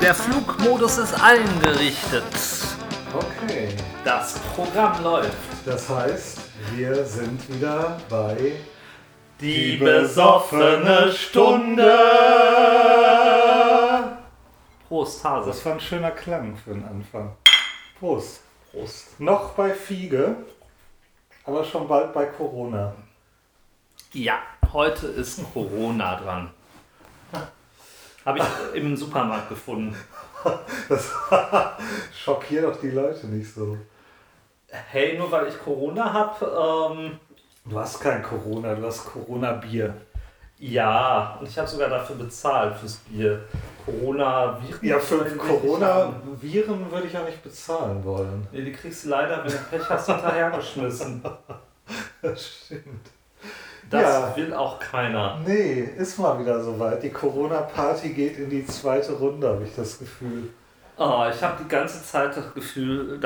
Der Flugmodus ist eingerichtet. Okay. Das Programm läuft. Das heißt, wir sind wieder bei Die besoffene Stunde. Prost, Hase. Das war ein schöner Klang für den Anfang. Prost. Prost. Noch bei Fiege, aber schon bald bei Corona. Ja, heute ist Corona dran. Habe ich im Supermarkt gefunden. Das schockiert doch die Leute nicht so. Hey, nur weil ich Corona habe, ähm, Du hast kein Corona, du hast Corona-Bier. ja, und ich habe sogar dafür bezahlt fürs Bier. Corona, Viren. Ja, für. Corona-Viren würde ich ja nicht bezahlen wollen. Nee, die kriegst du leider, wenn du Pech hast, hinterhergeschmissen. Das stimmt. Das Ja. will auch keiner. Nee, ist mal wieder soweit. Die Corona-Party geht in die zweite Runde, habe ich das Gefühl. Oh, ich habe die ganze Zeit das Gefühl, ich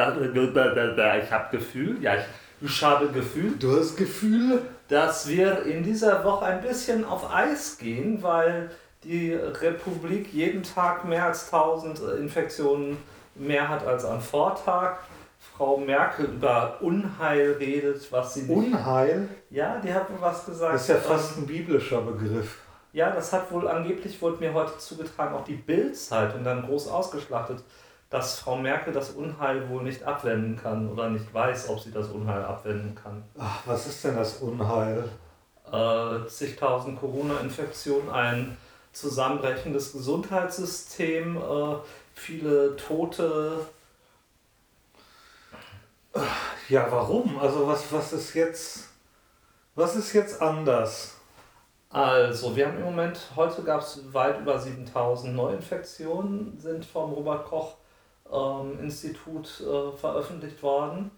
habe Gefühl, ja, ich, ich habe Gefühl, Du hast Gefühl? dass wir in dieser Woche ein bisschen auf Eis gehen, weil die Republik jeden Tag mehr als 1000 Infektionen mehr hat als am Vortag. Frau Merkel über Unheil redet, was sie nicht. Unheil? ja, die hat wohl was gesagt. Das ist ja fast ähm, ein biblischer Begriff. Ja, das hat wohl angeblich, wurde mir heute zugetragen, auch die Bild-Zeitung dann groß ausgeschlachtet, dass Frau Merkel das Unheil wohl nicht abwenden kann oder nicht weiß, ob sie das Unheil abwenden kann. Ach, was ist denn das Unheil? Äh, zigtausend Corona-Infektionen, ein zusammenbrechendes Gesundheitssystem, äh, viele Tote. Ja, warum? Also was, was ist jetzt. Was ist jetzt anders? Also, wir haben im Moment, heute gab es weit über 7000 Neuinfektionen, sind vom Robert Koch ähm, Institut äh, veröffentlicht worden.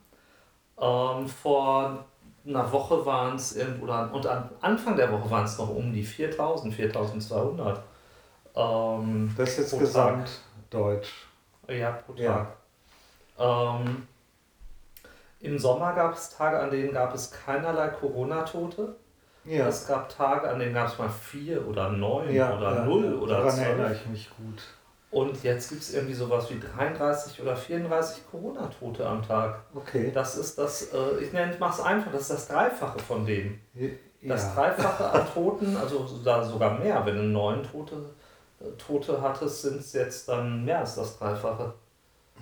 Ähm, vor einer Woche waren es oder, und am Anfang der Woche waren es noch um die 4000, 4200. Ähm, Das ist jetzt Gesamtdeutsch. ja, pro Tag. Ja. Ähm, Im Sommer gab es Tage, an denen gab es keinerlei Corona-Tote. Ja. Es gab Tage, an denen gab es mal vier oder neun ja, oder ja, null oder Daran erinnere zwölf. ich mich gut. Und jetzt gibt es irgendwie sowas wie 33 oder 34 Corona-Tote am Tag. Okay. Das ist das, äh, ich nenne es einfach, das ist das Dreifache von dem. Das Ja. Dreifache an Toten, also da sogar mehr, wenn du neun Tote, äh, Tote hattest, sind es jetzt dann mehr als das Dreifache.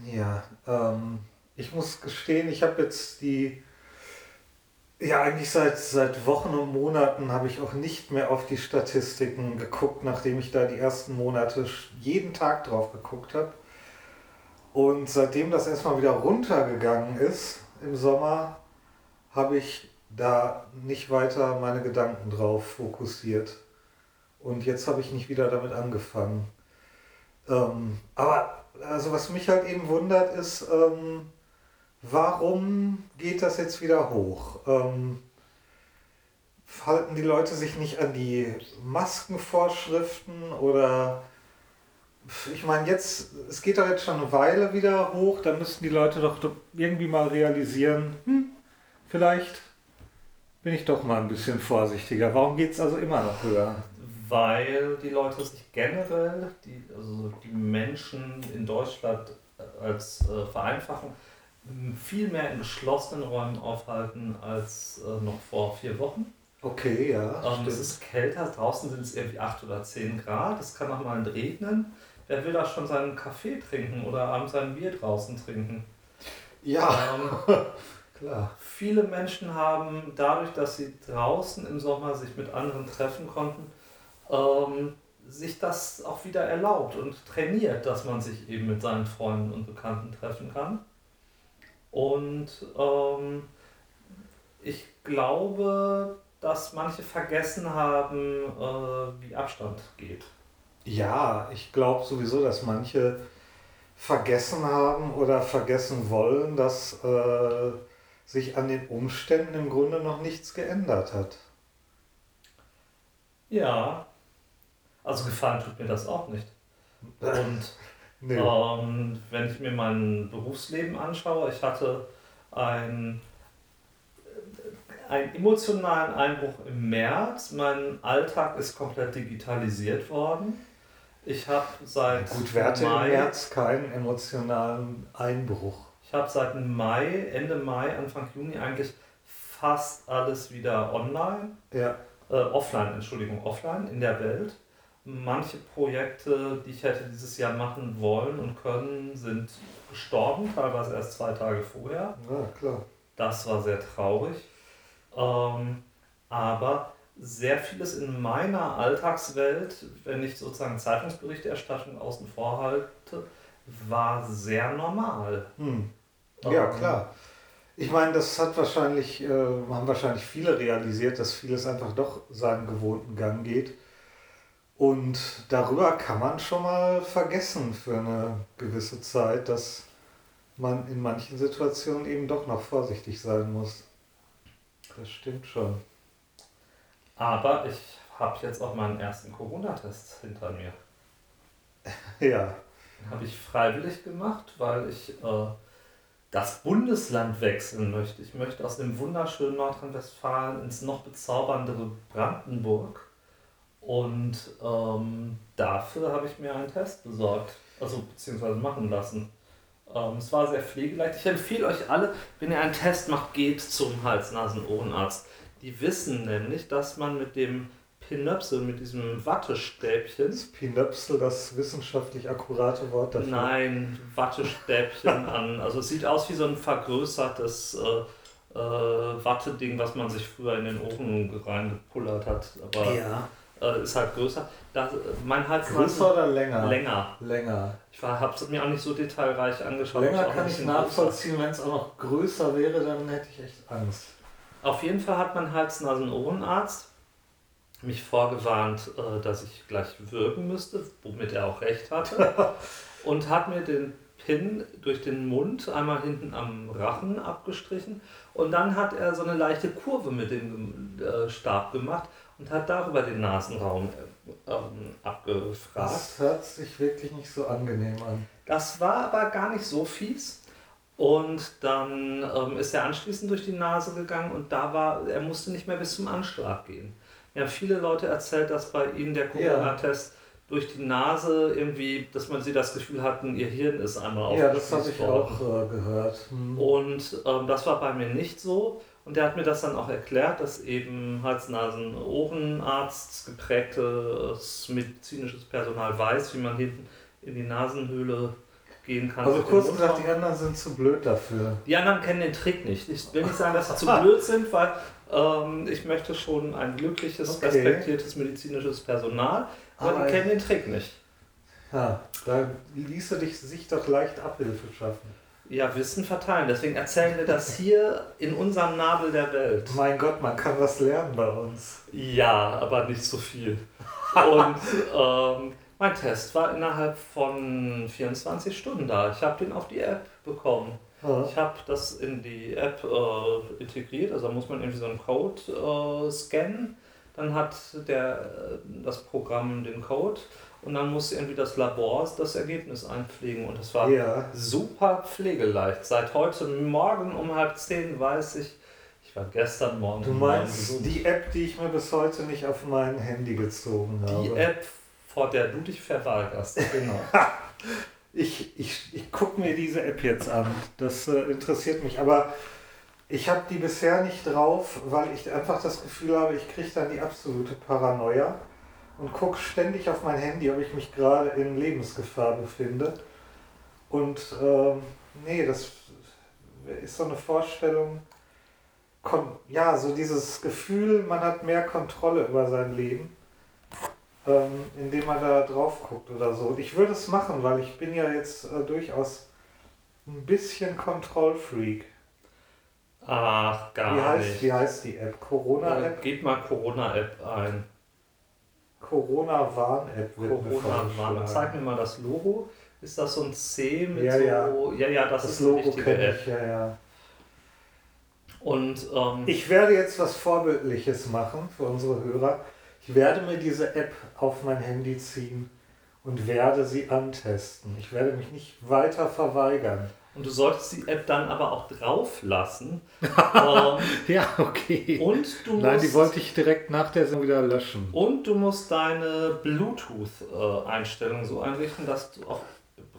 Ja, ähm, ich muss gestehen, ich habe jetzt die, ja eigentlich seit, seit Wochen und Monaten habe ich auch nicht mehr auf die Statistiken geguckt, nachdem ich da die ersten Monate jeden Tag drauf geguckt habe. Und seitdem das erstmal wieder runtergegangen ist im Sommer, habe ich da nicht weiter meine Gedanken drauf fokussiert. Und jetzt habe ich nicht wieder damit angefangen. Ähm, aber also was mich halt eben wundert ist, ähm, warum geht das jetzt wieder hoch? Ähm, halten die Leute sich nicht an die Maskenvorschriften oder ich meine jetzt, es geht doch jetzt schon eine Weile wieder hoch, da müssten die Leute doch irgendwie mal realisieren, hm, vielleicht bin ich doch mal ein bisschen vorsichtiger. Warum geht es also immer noch höher? Weil die Leute sich generell, die, also die Menschen in Deutschland äh, als äh, Vereinfachung, m, viel mehr in geschlossenen Räumen aufhalten als äh, noch vor vier Wochen. Okay, ja. Ähm, es ist kälter, draußen sind es irgendwie 8 oder 10 Grad, es kann auch mal regnen. Wer will da schon seinen Kaffee trinken oder abends sein Bier draußen trinken? ja, Ähm, klar. viele Menschen haben dadurch, dass sie draußen im Sommer sich mit anderen treffen konnten, ähm, sich das auch wieder erlaubt und trainiert, dass man sich eben mit seinen Freunden und Bekannten treffen kann. Und ähm, ich glaube, dass manche vergessen haben, äh, wie Abstand geht. Ja, ich glaube sowieso, dass manche vergessen haben oder vergessen wollen, dass äh, sich an den Umständen im Grunde noch nichts geändert hat. Ja, also gefallen tut mir das auch nicht. Und Nee. Ähm, wenn ich mir mein Berufsleben anschaue, ich hatte ein, einen emotionalen Einbruch im März. Mein Alltag ist komplett digitalisiert worden. Ich habe seit Gut, wer hatte Mai, im März keinen emotionalen Einbruch? Ich habe seit Mai, Ende Mai, Anfang Juni eigentlich fast alles wieder online. Ja. Äh, offline, Entschuldigung, offline in der Welt. Manche Projekte, die ich hätte dieses Jahr machen wollen und können, sind gestorben, teilweise erst zwei Tage vorher. Ja, klar. Das war sehr traurig. Ähm, aber sehr vieles in meiner Alltagswelt, wenn ich sozusagen Zeitungsberichterstattung außen vor halte, war sehr normal. Hm. Ja, ähm, klar. Ich meine, das hat wahrscheinlich, äh, haben wahrscheinlich viele realisiert, dass vieles einfach doch seinen gewohnten Gang geht. Und darüber kann man schon mal vergessen für eine gewisse Zeit, dass man in manchen Situationen eben doch noch vorsichtig sein muss. Das stimmt schon. Aber ich habe jetzt auch meinen ersten Corona-Test hinter mir. Ja. Habe ich freiwillig gemacht, weil ich äh, das Bundesland wechseln möchte. Ich möchte aus dem wunderschönen Nordrhein-Westfalen ins noch bezauberndere Brandenburg. Und ähm, dafür habe ich mir einen Test besorgt, also beziehungsweise machen lassen. Ähm, es war sehr pflegeleicht. Ich empfehle euch alle, wenn ihr einen Test macht, geht zum Hals-Nasen-Ohrenarzt. Die wissen nämlich, dass man mit dem Pinöpsel, mit diesem Wattestäbchen. Ist Pinöpsel das wissenschaftlich akkurate Wort dafür? Nein, Wattestäbchen an. Also es sieht aus wie so ein vergrößertes äh, äh, Watteding, was man sich früher in den Ohren reingepullert hat. Aber ja. Äh, ist halt größer. Das, mein Hals Größer oder länger? Länger. Länger. Ich habe es mir auch nicht so detailreich angeschaut. Länger kann ich nachvollziehen, wenn es auch noch größer wäre, dann hätte ich echt Angst. Auf jeden Fall hat mein Hals-Nasen-Ohrenarzt mich vorgewarnt, äh, dass ich gleich würgen müsste, womit er auch recht hatte. und hat mir den Pin durch den Mund einmal hinten am Rachen abgestrichen. Und dann hat er so eine leichte Kurve mit dem äh, Stab gemacht und hat darüber den Nasenraum äh, ähm, abgefragt. Das hört sich wirklich nicht so angenehm an. Das war aber gar nicht so fies. Und dann ähm, ist er anschließend durch die Nase gegangen und da war, er musste nicht mehr bis zum Anschlag gehen. Mir haben viele Leute erzählt, dass bei ihnen der Corona-Test ja. durch die Nase irgendwie, dass man sie das Gefühl hatten, ihr Hirn ist einmal auf. Ja, das habe ich auch äh, gehört. Hm. Und ähm, das war bei mir nicht so. Und der hat mir das dann auch erklärt, dass eben Hals-Nasen-Ohrenarzt geprägtes medizinisches Personal weiß, wie man hinten in die Nasenhöhle gehen kann. Also kurz gesagt, die anderen sind zu blöd dafür. Die anderen kennen den Trick nicht. Ich will nicht sagen, dass sie zu blöd sind, weil ähm, ich möchte schon ein glückliches, okay. respektiertes medizinisches Personal, aber, aber die kennen den Trick nicht. Ja, da ließe dich sich doch leicht Abhilfe schaffen. Ja, Wissen verteilen. Deswegen erzählen wir das hier in unserem Nabel der Welt. Mein Gott, man kann was lernen bei uns. Ja, aber nicht so viel. Und ähm, mein Test war innerhalb von 24 Stunden da. Ich habe den auf die App bekommen. Ja. Ich habe das in die App äh, integriert, also da muss man irgendwie so einen Code äh, scannen. Dann hat der, äh, das Programm den Code und dann muss irgendwie das Labor das Ergebnis einpflegen. Und das war ja. super pflegeleicht. Seit heute Morgen um halb zehn weiß ich, ich war gestern Morgen. Du meinst die App, die ich mir bis heute nicht auf mein Handy gezogen habe? Die App vor der du dich verweigerst. Genau. ich ich, ich gucke mir diese App jetzt an. Das äh, interessiert mich. Aber ich habe die bisher nicht drauf, weil ich einfach das Gefühl habe, ich kriege dann die absolute Paranoia und gucke ständig auf mein Handy, ob ich mich gerade in Lebensgefahr befinde. Und ähm, nee, das ist so eine Vorstellung, ja, so dieses Gefühl, man hat mehr Kontrolle über sein Leben ähm, indem man da drauf guckt oder so. Ich würde es machen, weil ich bin ja jetzt äh, durchaus ein bisschen Kontrollfreak. Ach, gar wie heißt, nicht. Wie heißt die App? Corona-App? Äh, gib mal Corona-App ein. Corona-Warn-App Corona-Warn. Zeig mir mal das Logo. Ist das so ein C mit ja, so. Ja, ja, ja das, das ist Logo kenne ich, ja, ja. Und ähm, ich werde jetzt was Vorbildliches machen für unsere Hörer. Ich werde mir diese App auf mein Handy ziehen und werde sie antesten. Ich werde mich nicht weiter verweigern. Und du solltest die App dann aber auch drauf lassen. ähm, ja, okay. und du musst, Nein, die wollte ich direkt nach der Sendung wieder löschen. Und du musst deine Bluetooth-Einstellung so einrichten, dass du auch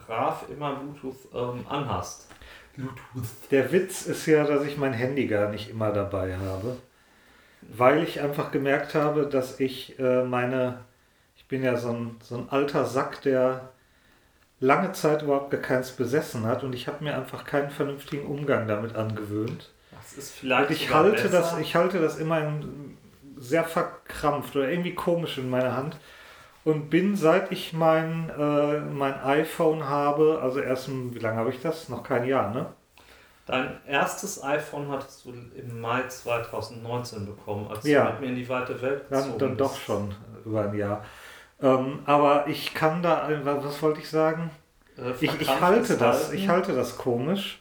brav immer Bluetooth ähm, anhast. Bluetooth. Der Witz ist ja, dass ich mein Handy gar nicht immer dabei habe. Weil ich einfach gemerkt habe, dass ich äh, meine. Ich bin ja so ein, so ein alter Sack, der lange Zeit überhaupt gar keins besessen hat und ich habe mir einfach keinen vernünftigen Umgang damit angewöhnt. Das ist vielleicht. Und ich halte, das, ich halte das immer in, sehr verkrampft oder irgendwie komisch in meiner Hand und bin seit ich mein, äh, mein iPhone habe, also erst, wie lange habe ich das? Noch kein Jahr, ne? Dein erstes iPhone hattest du im Mai 2019 bekommen, als Ja. du mit mir in die weite Welt Dann, gezogen dann doch bist. schon über ein Jahr. Ähm, aber ich kann da, äh, was wollte ich sagen? Äh, Ich, ich halte das, halten. ich halte das komisch.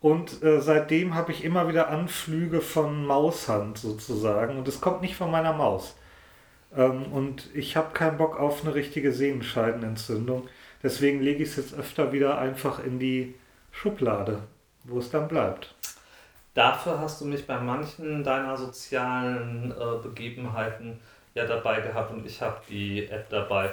Und äh, seitdem habe ich immer wieder Anflüge von Maushand sozusagen. Und es kommt nicht von meiner Maus. Ähm, und ich habe keinen Bock auf eine richtige Sehenscheidenentzündung. Deswegen lege ich es jetzt öfter wieder einfach in die Schublade, wo es dann bleibt. Dafür hast du mich bei manchen deiner sozialen äh, Begebenheiten ja dabei gehabt und ich habe die App dabei.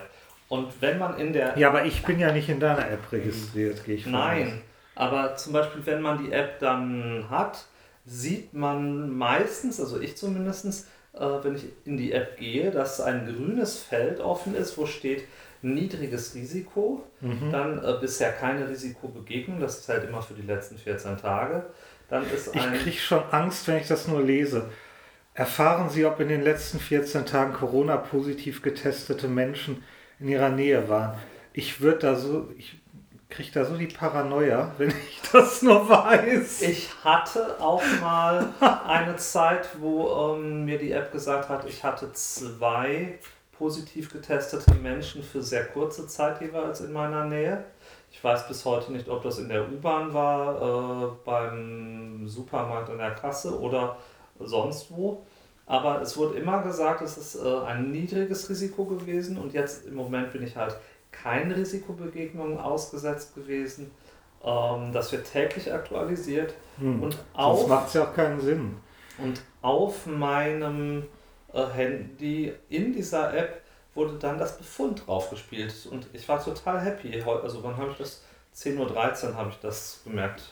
Und wenn man in der Ja, aber ich bin ja nicht in deiner App registriert, gehe ich von aus. Nein, aber zum Beispiel, wenn man die App dann hat, sieht man meistens, also ich zumindest, äh, wenn ich in die App gehe, dass ein grünes Feld offen ist, wo steht niedriges Risiko, Mhm. dann äh, bisher keine Risikobegegnung, das zählt immer für die letzten 14 Tage. Dann ist Ich ein kriege schon Angst, wenn ich das nur lese. Erfahren Sie, ob in den letzten 14 Tagen Corona-positiv getestete Menschen in Ihrer Nähe waren. Ich würde da so, ich kriege da so die Paranoia, wenn ich das nur weiß. Ich hatte auch mal eine Zeit, wo ähm, mir die App gesagt hat, ich hatte zwei positiv getestete Menschen für sehr kurze Zeit jeweils in meiner Nähe. Ich weiß bis heute nicht, ob das in der U-Bahn war, äh, beim Supermarkt an der Kasse oder sonst wo. Aber es wurde immer gesagt, es ist äh, ein niedriges Risiko gewesen und jetzt im Moment bin ich halt keinen Risikobegegnungen ausgesetzt gewesen. Ähm, das wird täglich aktualisiert Hm. und auf, macht es ja auch keinen Sinn. und auf meinem äh, Handy in dieser App wurde dann das Befund draufgespielt und ich war total happy. Also wann habe ich das? 10.13 Uhr habe ich das gemerkt.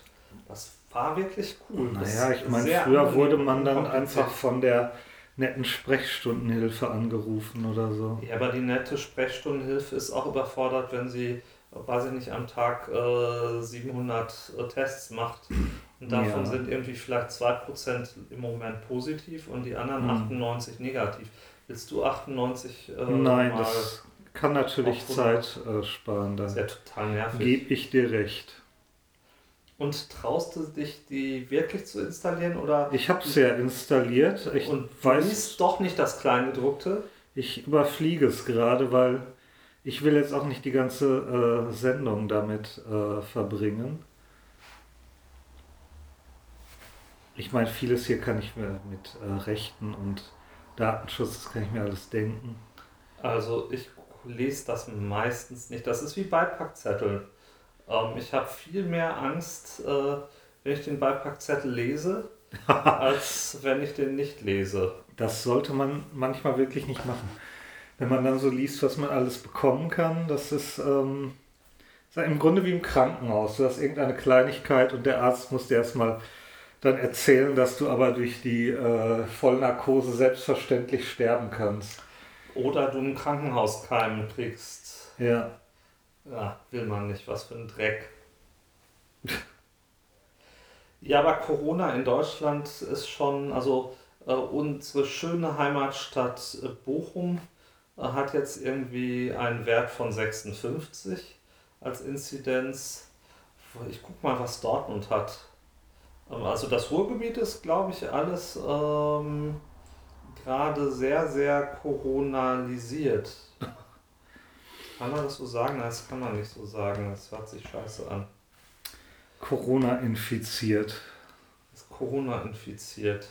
Das war wirklich cool. Das Naja, ich meine, früher wurde man dann einfach von der netten Sprechstundenhilfe angerufen oder so. Ja, aber die nette Sprechstundenhilfe ist auch überfordert, wenn sie, weiß ich nicht, am Tag äh, 700 äh, Tests macht. Und davon Ja. sind irgendwie vielleicht 2% im Moment positiv und die anderen Hm. 98 negativ. Willst du 98 äh, Nein, das kann natürlich auf 100. Zeit äh, sparen. Da Das ist ja total nervig. gebe ich dir recht. Und traust du dich, die wirklich zu installieren oder Ich habe es ja installiert. Ich und weiß, liest doch nicht das Kleingedruckte? ich überfliege es gerade, weil ich will jetzt auch nicht die ganze äh, Sendung damit äh, verbringen. Ich meine, vieles hier kann ich mir mit äh, Rechten und Datenschutz, das kann ich mir alles denken. Also ich lese das meistens nicht. Das ist wie Beipackzettel. Ähm, ich habe viel mehr Angst, äh, wenn ich den Beipackzettel lese, als wenn ich den nicht lese. Das sollte man manchmal wirklich nicht machen. Wenn man dann so liest, was man alles bekommen kann, das ist, ähm, ist ja im Grunde wie im Krankenhaus. Du hast irgendeine Kleinigkeit und der Arzt muss dir erstmal dann erzählen, dass du aber durch die äh, Vollnarkose selbstverständlich sterben kannst. Oder du einen Krankenhauskeim kriegst. Ja. Ja, will man nicht. Was für ein Dreck. Ja, aber Corona in Deutschland ist schon, also äh, unsere schöne Heimatstadt äh, Bochum äh, hat jetzt irgendwie einen Wert von 56 als Inzidenz. Ich guck mal, was Dortmund hat. Ähm, Also das Ruhrgebiet ist, glaube ich, alles ähm, gerade sehr, sehr coronalisiert. Kann man das so sagen? Nein, das kann man nicht so sagen. Das hört sich scheiße an. Corona infiziert. Ist Corona infiziert.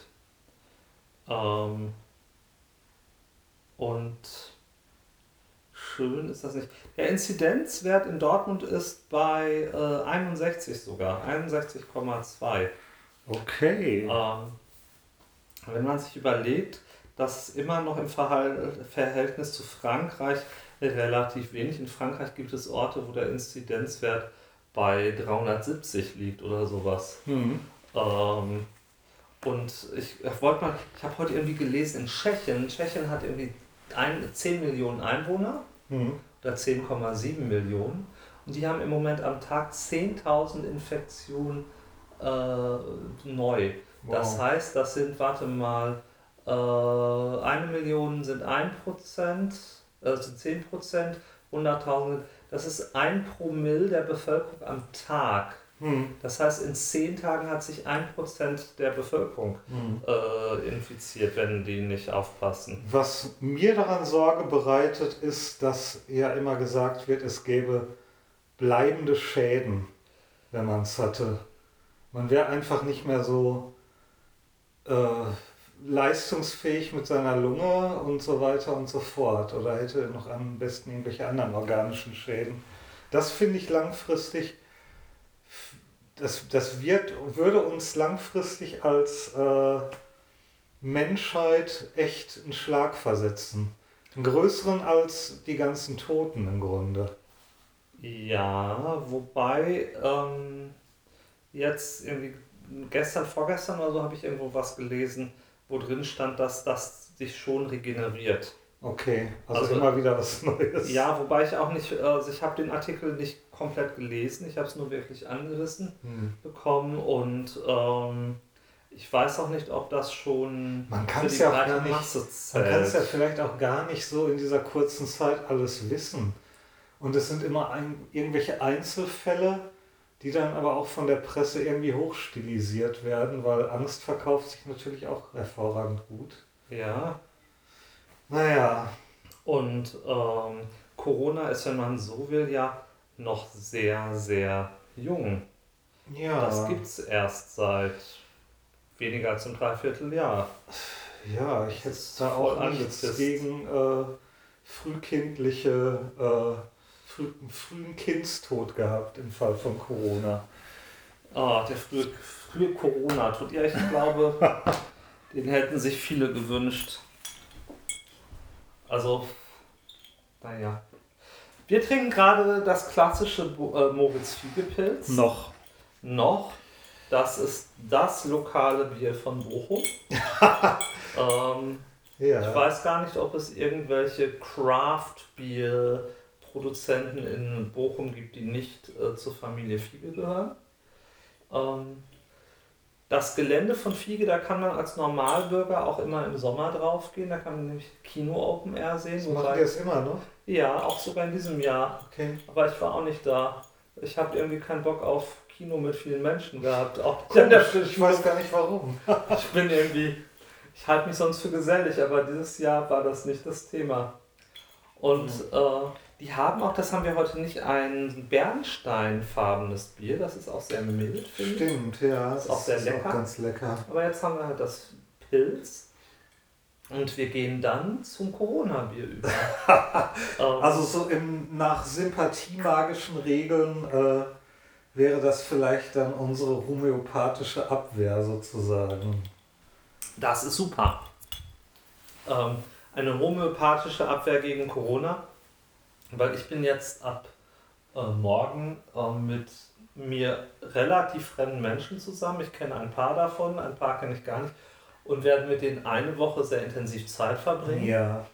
Ähm, und schön ist das nicht. Der Inzidenzwert in Dortmund ist bei äh, 61 sogar, 61,2. Okay. Ähm, wenn man sich überlegt, dass immer noch im Verhal Verhältnis zu Frankreich relativ wenig. In Frankreich gibt es Orte, wo der Inzidenzwert bei 370 liegt oder sowas. Hm. Ähm, und ich wollte mal, ich habe heute irgendwie gelesen, in Tschechien, Tschechien hat irgendwie ein, 10 Millionen Einwohner Hm. oder 10,7 Millionen. Und die haben im Moment am Tag 10.000 Infektionen äh, neu. Das Wow. heißt, das sind, warte mal, äh, eine Million sind 1%, äh, sind 10%, 100.000, das ist ein Promille der Bevölkerung am Tag. Hm. Das heißt, in 10 Tagen hat sich 1% der Bevölkerung Hm. äh, infiziert, wenn die nicht aufpassen. Was mir daran Sorge bereitet, ist, dass ja immer gesagt wird, es gäbe bleibende Schäden, wenn man es hatte. Man wäre einfach nicht mehr so äh, leistungsfähig mit seiner Lunge und so weiter und so fort. Oder hätte noch am besten irgendwelche anderen organischen Schäden. Das finde ich langfristig, das, das wird, würde uns langfristig als äh, Menschheit echt einen Schlag versetzen. Einen größeren als die ganzen Toten im Grunde. Ja, wobei ähm, jetzt irgendwie gestern, vorgestern oder so habe ich irgendwo was gelesen, wo drin stand, dass das sich schon regeneriert. Okay, also, Also- immer wieder was Neues. Ja, wobei ich auch nicht, also ich habe den Artikel nicht komplett gelesen, ich habe es nur wirklich angerissen Hm. bekommen und ähm, ich weiß auch nicht, ob das schon Man kann's die ja auch gar nicht- Masse Man kann es ja zählt. vielleicht auch gar nicht so in dieser kurzen Zeit alles wissen. Und es sind immer ein, irgendwelche Einzelfälle, die dann aber auch von der Presse irgendwie hochstilisiert werden, weil Angst verkauft sich natürlich auch hervorragend gut. Ja, Naja, und ähm, Corona ist, wenn man so will, ja noch sehr, sehr jung. ja. Das gibt's erst seit weniger als einem Dreivierteljahr. Ja, ich hätte da auch nichts gegen äh, frühkindliche, äh, früh, frühen Kindstod gehabt im Fall von Corona. Ah, der frühe, frühe Corona tut ja, ich glaube, den hätten sich viele gewünscht. Also, naja. Wir trinken gerade das klassische äh, Moritz Fiegepilz. Noch. Noch. Das ist das lokale Bier von Bochum. ähm, Ja. Ich weiß gar nicht, ob es irgendwelche Craft-Bier-Produzenten in Bochum gibt, die nicht äh, zur Familie Fiege gehören. Ähm, das Gelände von Fiege, da kann man als Normalbürger auch immer im Sommer drauf gehen. Da kann man nämlich Kino Open Air sehen. Das machen die es immer noch? ja, auch sogar in diesem Jahr. Okay. Aber ich war auch nicht da. Ich habe irgendwie keinen Bock auf Kino mit vielen Menschen gehabt. Auch ich weiß gar nicht warum. ich bin irgendwie, ich halte mich sonst für gesellig, aber dieses Jahr war das nicht das Thema. Und äh, die haben auch, das haben wir heute nicht, ein bernsteinfarbenes Bier, das ist auch sehr mild, finde ich. Stimmt, ja. Ist auch sehr lecker. ganz lecker. Aber jetzt haben wir halt das Pilz und wir gehen dann zum Corona-Bier über. ähm, Also so im, nach sympathiemagischen Regeln äh, wäre das vielleicht dann unsere homöopathische Abwehr sozusagen. Das ist super. Ähm, eine homöopathische Abwehr gegen Corona, weil ich bin jetzt ab äh, morgen äh, mit mir relativ fremden Menschen zusammen. Ich kenne ein paar davon, ein paar kenne ich gar nicht und werde mit denen eine Woche sehr intensiv Zeit verbringen. Ja.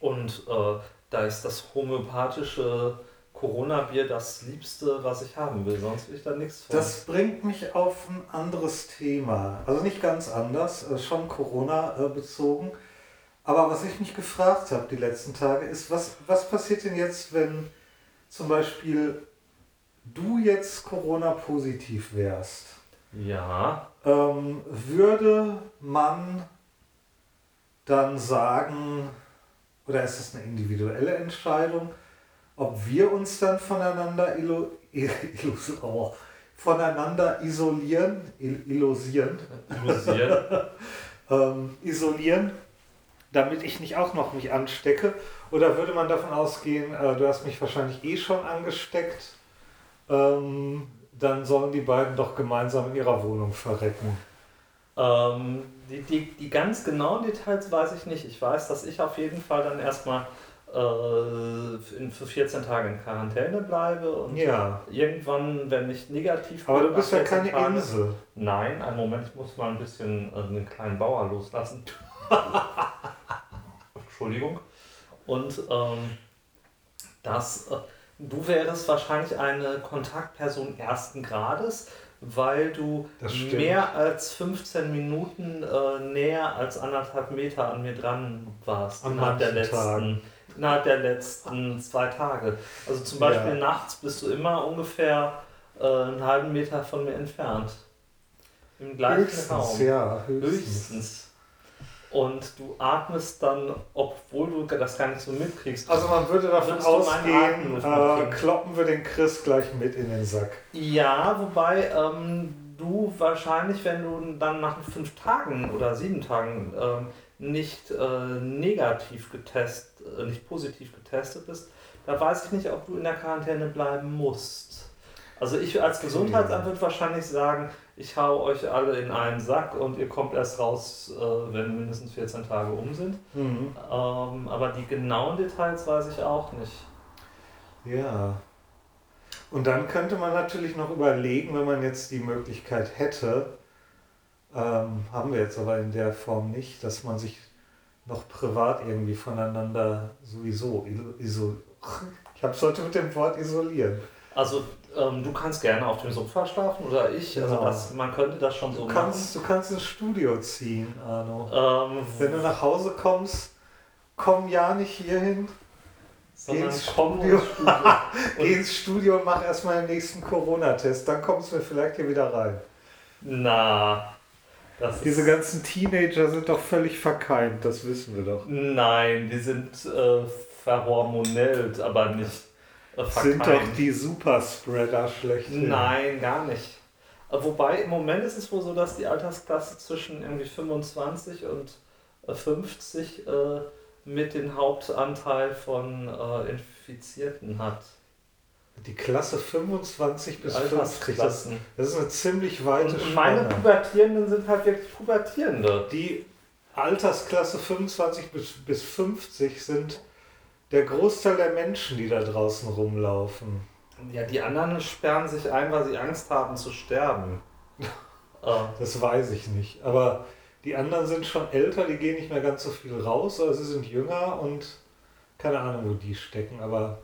Und äh, da ist das homöopathische Corona-Bier das Liebste, was ich haben will. Sonst will ich da nichts von. Das bringt mich auf ein anderes Thema. Also nicht ganz anders, äh, schon Corona äh, bezogen. Aber was ich mich gefragt habe die letzten Tage ist, was, was passiert denn jetzt, wenn zum Beispiel du jetzt Corona-positiv wärst? ja, Ähm, würde man dann sagen, oder ist das eine individuelle Entscheidung, ob wir uns dann voneinander, ilo, illos, oh, voneinander isolieren, il, illusieren, illusiert. ähm, isolieren, damit ich nicht auch noch mich anstecke? Oder würde man davon ausgehen, äh, du hast mich wahrscheinlich eh schon angesteckt, ähm, dann sollen die beiden doch gemeinsam in ihrer Wohnung verrecken? Ähm, die, die, die ganz genauen Details weiß ich nicht. Ich weiß, dass ich auf jeden Fall dann erstmal äh, in, für 14 Tage in Quarantäne bleibe und Ja. irgendwann, wenn ich negativ Aber du bist ja 14 keine Tagen- Insel. Nein, einen Moment, ich muss mal ein bisschen äh, einen kleinen Bauer loslassen. Entschuldigung. Und ähm, das, äh, du wärst wahrscheinlich eine Kontaktperson ersten Grades, weil du mehr als 15 Minuten äh, näher als anderthalb Meter an mir dran warst. An innerhalb der letzten, Tagen. innerhalb der letzten zwei Tage. Also zum Beispiel Ja. nachts bist du immer ungefähr äh, einen halben Meter von mir entfernt. Im gleichen Höchstens, Raum. ja, höchstens. Höchstens. Und du atmest dann, obwohl du das gar nicht so mitkriegst. Also man würde davon ausgehen, äh, kloppen wir den Chris gleich mit in den Sack. ja, wobei ähm, du wahrscheinlich, wenn du dann nach fünf Tagen oder sieben Tagen ähm, nicht äh, negativ getestet, äh, nicht positiv getestet bist, da weiß ich nicht, ob du in der Quarantäne bleiben musst. Also ich als Gesundheitsamt würde wahrscheinlich sagen, ich hau euch alle in einen Sack und ihr kommt erst raus, äh, wenn mindestens 14 Tage um sind. Mhm. Ähm, aber die genauen Details weiß ich auch nicht. Ja. Und dann könnte man natürlich noch überlegen, wenn man jetzt die Möglichkeit hätte, ähm, haben wir jetzt aber in der Form nicht, dass man sich noch privat irgendwie voneinander sowieso isoliert. Ich habe es heute mit dem Wort isolieren. Also ähm, du kannst gerne auf dem Sofa schlafen oder ich. Also Genau. das, man könnte das schon so Du kannst, du kannst ins Studio ziehen, Arno. machen. Ähm, Wenn du nach Hause kommst, komm ja nicht hierhin, geh ins Studio. Studio. geh ins Studio und mach erstmal den nächsten Corona-Test, dann kommst du vielleicht hier wieder rein. Na, das Diese ganzen Teenager sind doch völlig verkeimt, das wissen wir doch. Nein, die sind äh, verhormonellt, aber nicht äh, Sind doch verkeimt. die Superspreader schlechthin. Nein, gar nicht. Äh, Wobei im Moment ist es wohl so, dass die Altersklasse zwischen irgendwie 25 und äh, 50 äh, mit den Hauptanteil von äh, Infizierten hat. Die Klasse 25 bis 50, das, Altersklassen. das ist eine ziemlich weite Und, und meine Spanne. Pubertierenden sind halt wirklich Pubertierende. Die Altersklasse 25 bis, bis 50 sind der Großteil der Menschen, die da draußen rumlaufen. Ja, die anderen sperren sich ein, weil sie Angst haben zu sterben. äh, Das weiß ich nicht. Aber die anderen sind schon älter, die gehen nicht mehr ganz so viel raus, aber sie sind jünger und keine Ahnung, wo die stecken. Aber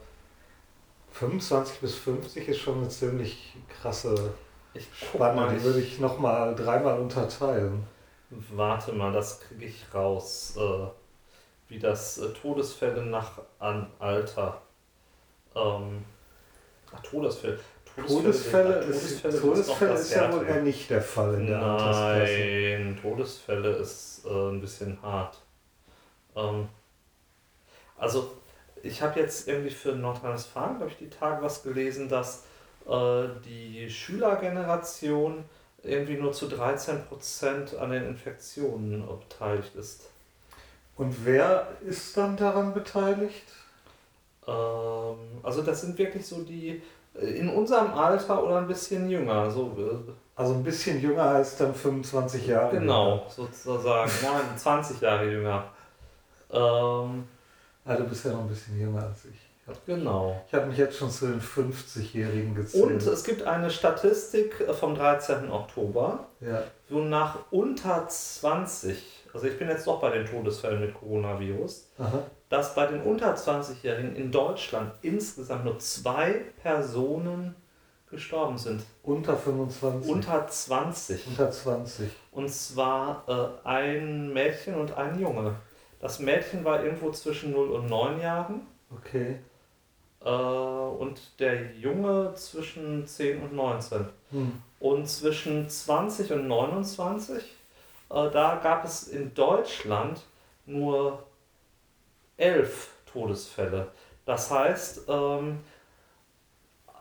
25 bis 50 ist schon eine ziemlich krasse ich Spanne. mal, Die würde ich nochmal dreimal unterteilen. Warte mal, das kriege ich raus. Äh, wie das äh, Todesfälle nach an Alter. Ähm, ach, Todesfälle. Todesfälle, Todesfälle, ist, Todesfälle, Todesfälle ist, das ja wohl eher nicht der Fall in der. Nein, Todesfälle ist äh, ein bisschen hart. Ähm, also, ich habe jetzt irgendwie für Nordrhein-Westfalen, glaube ich, die Tage was gelesen, dass äh, die Schülergeneration irgendwie nur zu 13% an den Infektionen beteiligt ist. Und wer ist dann daran beteiligt? Ähm, also, das sind wirklich so die äh, in unserem Alter oder ein bisschen jünger. So, äh, Also ein bisschen jünger als dann 25 Jahre. Genau, sozusagen. Nein, 20 Jahre jünger. Ähm, Ah, du bist ja noch ein bisschen jünger als ich. Genau. Ich habe mich jetzt schon zu den 50-Jährigen gezählt. Und es gibt eine Statistik vom 13. Oktober, ja. wonach unter 20, also ich bin jetzt doch bei den Todesfällen mit Coronavirus, Aha. dass bei den unter 20-Jährigen in Deutschland insgesamt nur zwei Personen gestorben sind. Unter 25. Unter 20. Unter 20. Und zwar äh, ein Mädchen und ein Junge. Das Mädchen war irgendwo zwischen 0 und 9 Jahren Okay. äh, und der Junge zwischen 10 und 19. Hm. Und zwischen 20 und 29, äh, da gab es in Deutschland nur 11 Todesfälle. Das heißt, ähm,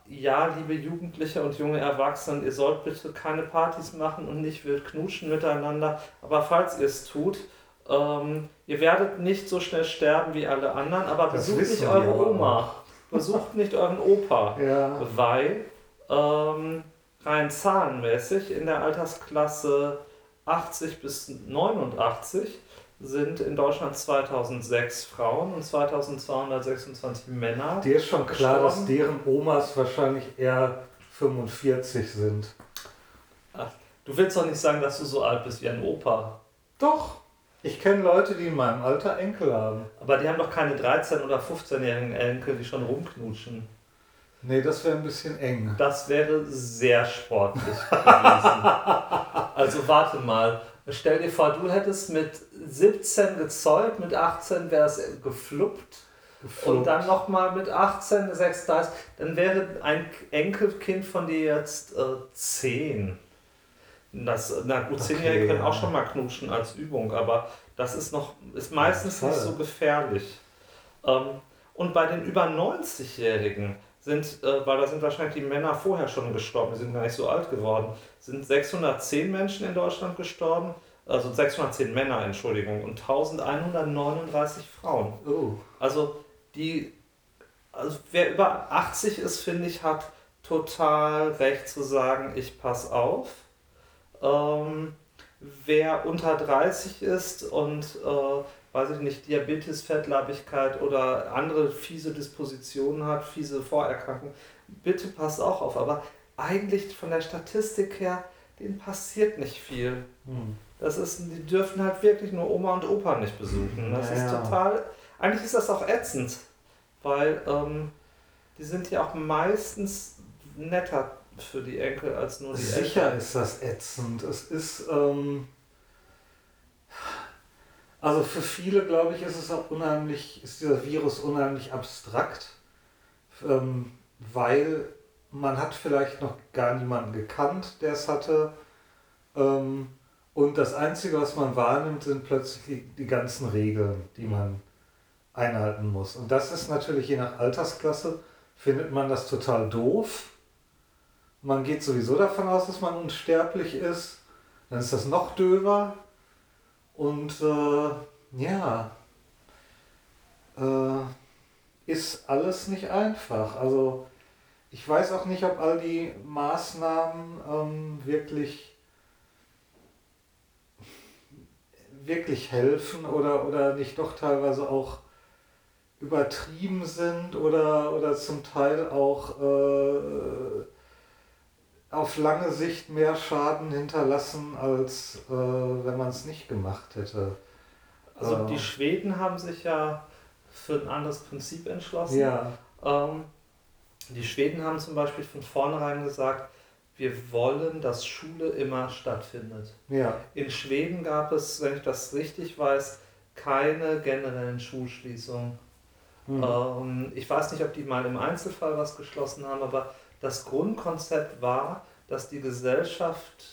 ja, liebe Jugendliche und junge Erwachsene, ihr sollt bitte keine Partys machen und nicht wild knutschen miteinander. Aber falls ihr es tut, äh, ähm, ihr werdet nicht so schnell sterben wie alle anderen, aber Das besucht nicht eure Oma. Besucht nicht euren Opa. Ja. Weil ähm, rein zahlenmäßig in der Altersklasse 80 bis 89 sind in Deutschland 2006 Frauen und 2226 Männer. Dir ist schon klar, dass Gestorben. deren Omas wahrscheinlich eher 45 sind. Du willst doch nicht sagen, dass du so alt bist wie ein Opa. Doch. Ich kenne Leute, die in meinem Alter Enkel haben. Aber die haben doch keine 13- oder 15-jährigen Enkel, die schon rumknutschen. Nee, das wäre ein bisschen eng. Das wäre sehr sportlich gewesen. also warte mal. Stell dir vor, du hättest mit 17 gezeugt, mit 18 wäre es gefluppt und dann nochmal mit 18, 36, dann wäre ein Enkelkind von dir jetzt äh, 10. Das, na gut, Okay, 10-Jährige können ja. auch schon mal knutschen als Übung, aber das ist noch ist meistens Ja, nicht so gefährlich. Ähm, und bei den über 90-Jährigen sind, äh, weil da sind wahrscheinlich die Männer vorher schon gestorben, die sind gar nicht so alt geworden, sind 610 Menschen in Deutschland gestorben, also 610 Männer, Entschuldigung, und 1139 Frauen. Oh. Also die, also wer über 80 ist, finde ich, hat total recht zu sagen, ich pass auf. Ähm, wer unter 30 ist und, äh, weiß ich nicht, Diabetes, Fettleibigkeit oder andere fiese Dispositionen hat, fiese Vorerkrankungen, bitte passt auch auf. Aber eigentlich von der Statistik her, denen passiert nicht viel. Hm. Das ist, die dürfen halt wirklich nur Oma und Opa nicht besuchen. Das Ja, ist total. Eigentlich ist das auch ätzend, weil ähm, die sind ja auch meistens netter für die Enkel als nur die Sicher Eltern. ist das ätzend. Es ist, ähm, also für viele, glaube ich, ist es auch unheimlich, ist dieser Virus unheimlich abstrakt, ähm, weil man hat vielleicht noch gar niemanden gekannt, der es hatte. Ähm, und das Einzige, was man wahrnimmt, sind plötzlich die, die ganzen Regeln, die man einhalten muss. Und das ist natürlich je nach Altersklasse, findet man das total doof. Man geht sowieso davon aus, dass man unsterblich ist. Dann ist das noch döver. Und äh, ja, äh, ist alles nicht einfach. Also ich weiß auch nicht, ob all die Maßnahmen ähm, wirklich wirklich helfen oder, oder nicht doch teilweise auch übertrieben sind oder, oder zum Teil auch äh, auf lange Sicht mehr Schaden hinterlassen, als äh, wenn man es nicht gemacht hätte. Also Äh, die Schweden haben sich ja für ein anderes Prinzip entschlossen. Ja, Ähm, die Schweden haben zum Beispiel von vornherein gesagt, wir wollen, dass Schule immer stattfindet. ja, In Schweden gab es, wenn ich das richtig weiß, keine generellen Schulschließungen. hm. Ähm, ich weiß nicht, ob die mal im Einzelfall was geschlossen haben, aber das Grundkonzept war, dass die Gesellschaft,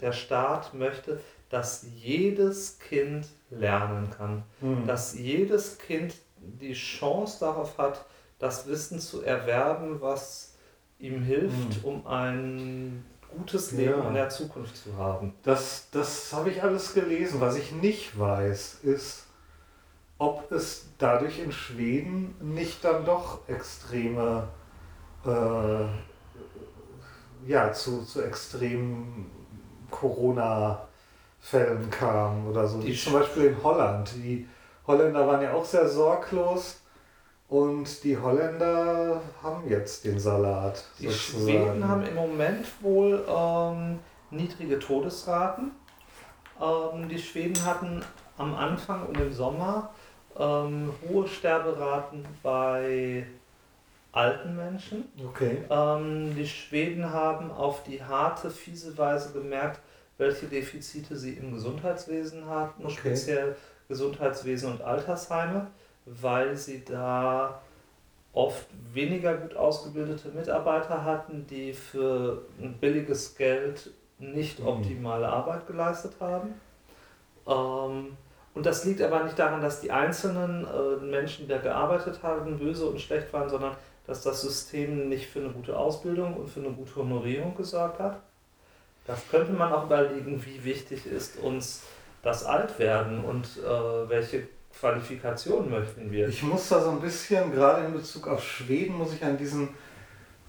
der Staat möchte, dass jedes Kind lernen kann. hm. Dass jedes Kind die Chance darauf hat, das Wissen zu erwerben, was ihm hilft, um ein gutes Leben Ja. in der Zukunft zu haben. Das, das habe ich alles gelesen. Was ich nicht weiß, ist, ob es dadurch in Schweden nicht dann doch extreme, äh, ja, zu, zu extremen Corona-Fällen kam oder so. Die zum Beispiel in Holland. Die Holländer waren ja auch sehr sorglos. Und die Holländer haben jetzt den Salat. Die sozusagen. Schweden haben im Moment wohl ähm, niedrige Todesraten. Ähm, die Schweden hatten am Anfang und im Sommer ähm, hohe Sterberaten bei alten Menschen. Okay. Ähm, die Schweden haben auf die harte, fiese Weise gemerkt, welche Defizite sie im Gesundheitswesen hatten, Okay. speziell Gesundheitswesen und Altersheime, weil sie da oft weniger gut ausgebildete Mitarbeiter hatten, die für ein billiges Geld nicht Mhm. optimale Arbeit geleistet haben. Ähm, und das liegt aber nicht daran, dass die einzelnen äh, Menschen, die da gearbeitet haben, böse und schlecht waren, sondern dass das System nicht für eine gute Ausbildung und für eine gute Honorierung gesorgt hat. Das könnte man auch überlegen, wie wichtig ist uns das Altwerden und äh, welche Qualifikationen möchten wir? Ich muss da so ein bisschen, gerade in Bezug auf Schweden, muss ich an diesen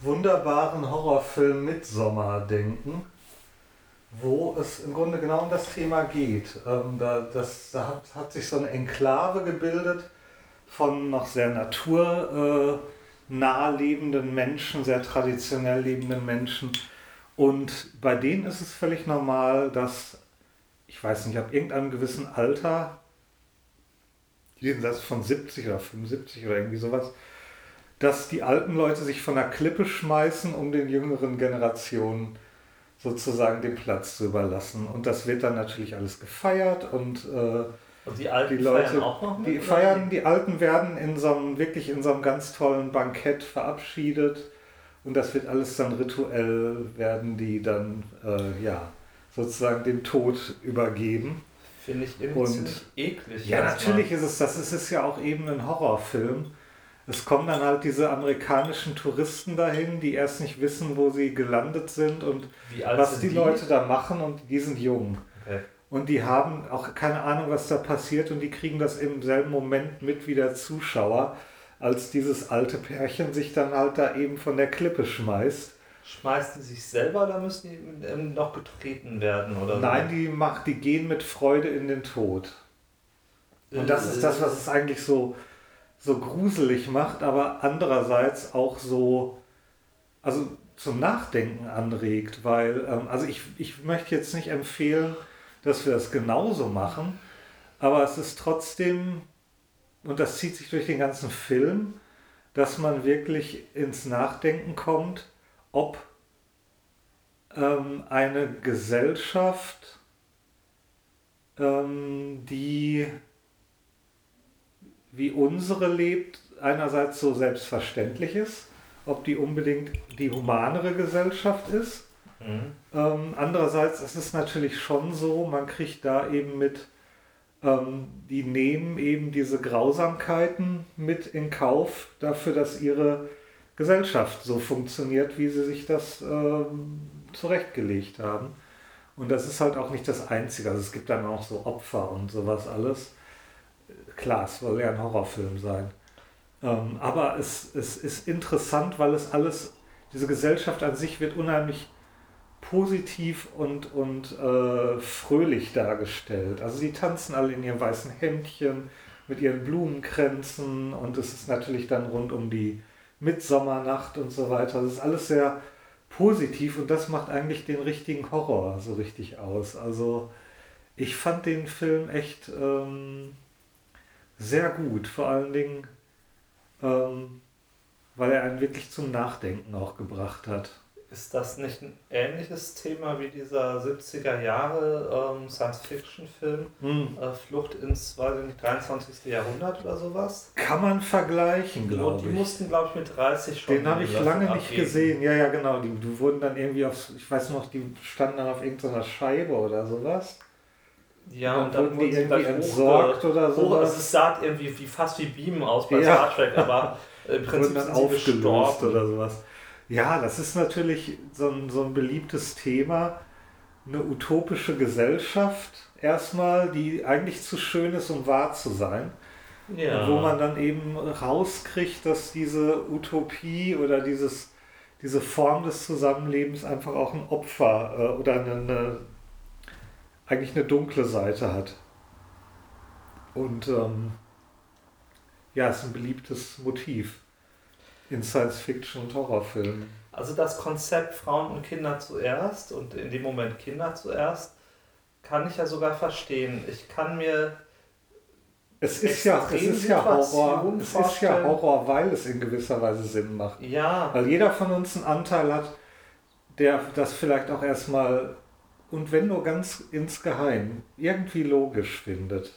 wunderbaren Horrorfilm Midsommer denken, wo es im Grunde genau um das Thema geht. Ähm, da das, da hat, hat sich so eine Enklave gebildet von noch sehr naturnah lebenden Menschen, sehr traditionell lebenden Menschen. Und bei denen ist es völlig normal, dass, ich weiß nicht, ab irgendeinem gewissen Alter, jenseits von 70 oder 75 oder irgendwie sowas, dass die alten Leute sich von der Klippe schmeißen, um den jüngeren Generationen sozusagen den Platz zu überlassen. Und das wird dann natürlich alles gefeiert und, äh, und die Alten die Leute, feiern auch noch mit, die oder? feiern, die Alten werden in so einem, wirklich in so einem ganz tollen Bankett verabschiedet und das wird alles dann rituell, werden die dann, äh, ja, sozusagen dem Tod übergeben. Finde ich irgendwie Und- eklig. Ja, natürlich ist es das. Es ist ja auch eben ein Horrorfilm. Es kommen dann halt diese amerikanischen Touristen dahin, die erst nicht wissen, wo sie gelandet sind und was sind die Leute da machen und die sind jung. Okay. Und die haben auch keine Ahnung, was da passiert und die kriegen das im selben Moment mit wie der Zuschauer, als dieses alte Pärchen sich dann halt da eben von der Klippe schmeißt. Schmeißen die sich selber oder müssen die ähm, noch getreten werden? Oder Nein, die, macht, die gehen mit Freude in den Tod. Und das ist das, was es eigentlich so, so gruselig macht, aber andererseits auch so, also zum Nachdenken anregt, weil, ähm, also ich, ich möchte jetzt nicht empfehlen, dass wir das genauso machen, aber es ist trotzdem, und das zieht sich durch den ganzen Film, dass man wirklich ins Nachdenken kommt, ob ähm, eine Gesellschaft, ähm, die wie unsere lebt, einerseits so selbstverständlich ist, ob die unbedingt die humanere Gesellschaft ist. Mhm. Ähm, andererseits ist es natürlich schon so, man kriegt da eben mit, ähm, die nehmen eben diese Grausamkeiten mit in Kauf dafür, dass ihre Gesellschaft so funktioniert, wie sie sich das ähm, zurechtgelegt haben. Und das ist halt auch nicht das Einzige. Also es gibt dann auch so Opfer und sowas alles. Klar, es soll ja ein Horrorfilm sein. Ähm, aber es, es ist interessant, weil es alles, diese Gesellschaft an sich wird unheimlich positiv und, und äh, fröhlich dargestellt. Also die tanzen alle in ihren weißen Hemdchen mit ihren Blumenkränzen und es ist natürlich dann rund um die Mitsommernacht und so weiter. Das ist alles sehr positiv und das macht eigentlich den richtigen Horror so richtig aus. Also ich fand den Film echt ähm, sehr gut, vor allen Dingen, ähm, weil er einen wirklich zum Nachdenken auch gebracht hat. Ist das nicht ein ähnliches Thema wie dieser 70er Jahre ähm, Science-Fiction-Film Hm. äh, Flucht ins weiß ich nicht, 23. Jahrhundert oder sowas? Kann man vergleichen, Und glaube die ich. mussten, glaube ich, mit 30 Stunden. Den habe ich lange nicht abgeben. gesehen. Ja, ja, genau. Die, die wurden dann irgendwie auf, ich weiß noch, die standen dann auf irgendeiner Scheibe oder sowas. Ja, Dann und dann wurden die irgendwie entsorgt hochge- oder hoch, sowas. also es sah irgendwie wie, fast wie Beamen aus bei Ja. Star Trek, aber im Prinzip sind sie gestorben. oder sowas. Ja, das ist natürlich so ein, so ein beliebtes Thema. Eine utopische Gesellschaft erstmal, die eigentlich zu schön ist, um wahr zu sein. Ja. Wo man dann eben rauskriegt, dass diese Utopie oder dieses, diese Form des Zusammenlebens einfach auch ein Opfer äh, oder eine, eine, eigentlich eine dunkle Seite hat. Und ähm, ja, ist ein beliebtes Motiv in Science-Fiction und Horrorfilmen. Also das Konzept Frauen und Kinder zuerst und in dem Moment Kinder zuerst kann ich ja sogar verstehen. Ich kann mir Es ist ja, es ist ja Horror, es ist ja. Horror, weil es in gewisser Weise Sinn macht. ja, Weil jeder von uns einen Anteil hat, der das vielleicht auch erstmal und wenn nur ganz insgeheim irgendwie logisch findet.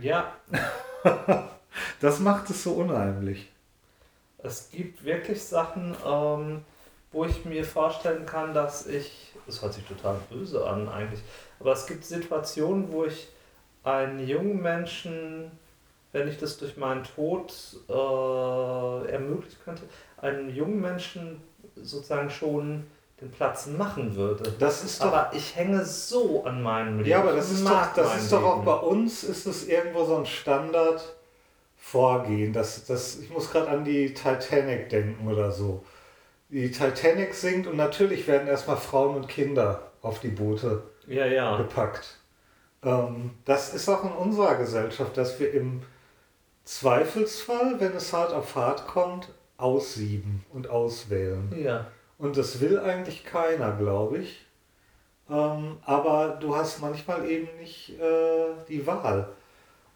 ja, Das macht es so unheimlich. Es gibt wirklich Sachen, ähm, wo ich mir vorstellen kann, dass ich, das hört sich total böse an eigentlich, aber es gibt Situationen, wo ich einen jungen Menschen, wenn ich das durch meinen Tod äh, ermöglichen könnte, einen jungen Menschen sozusagen schon den Platz machen würde. Das ist doch, aber ich hänge so an meinem Leben. Ja, aber das ist doch, das ist doch auch bei uns, ist es irgendwo so ein Standard Vorgehen. Das, das, ich muss gerade an die Titanic denken oder so. Die Titanic sinkt und natürlich werden erstmal Frauen und Kinder auf die Boote Ja, ja. gepackt. Ähm, das ist auch in unserer Gesellschaft, dass wir im Zweifelsfall, wenn es hart auf hart kommt, aussieben und auswählen. Ja. Und das will eigentlich keiner, glaube ich. Ähm, aber du hast manchmal eben nicht äh, die Wahl.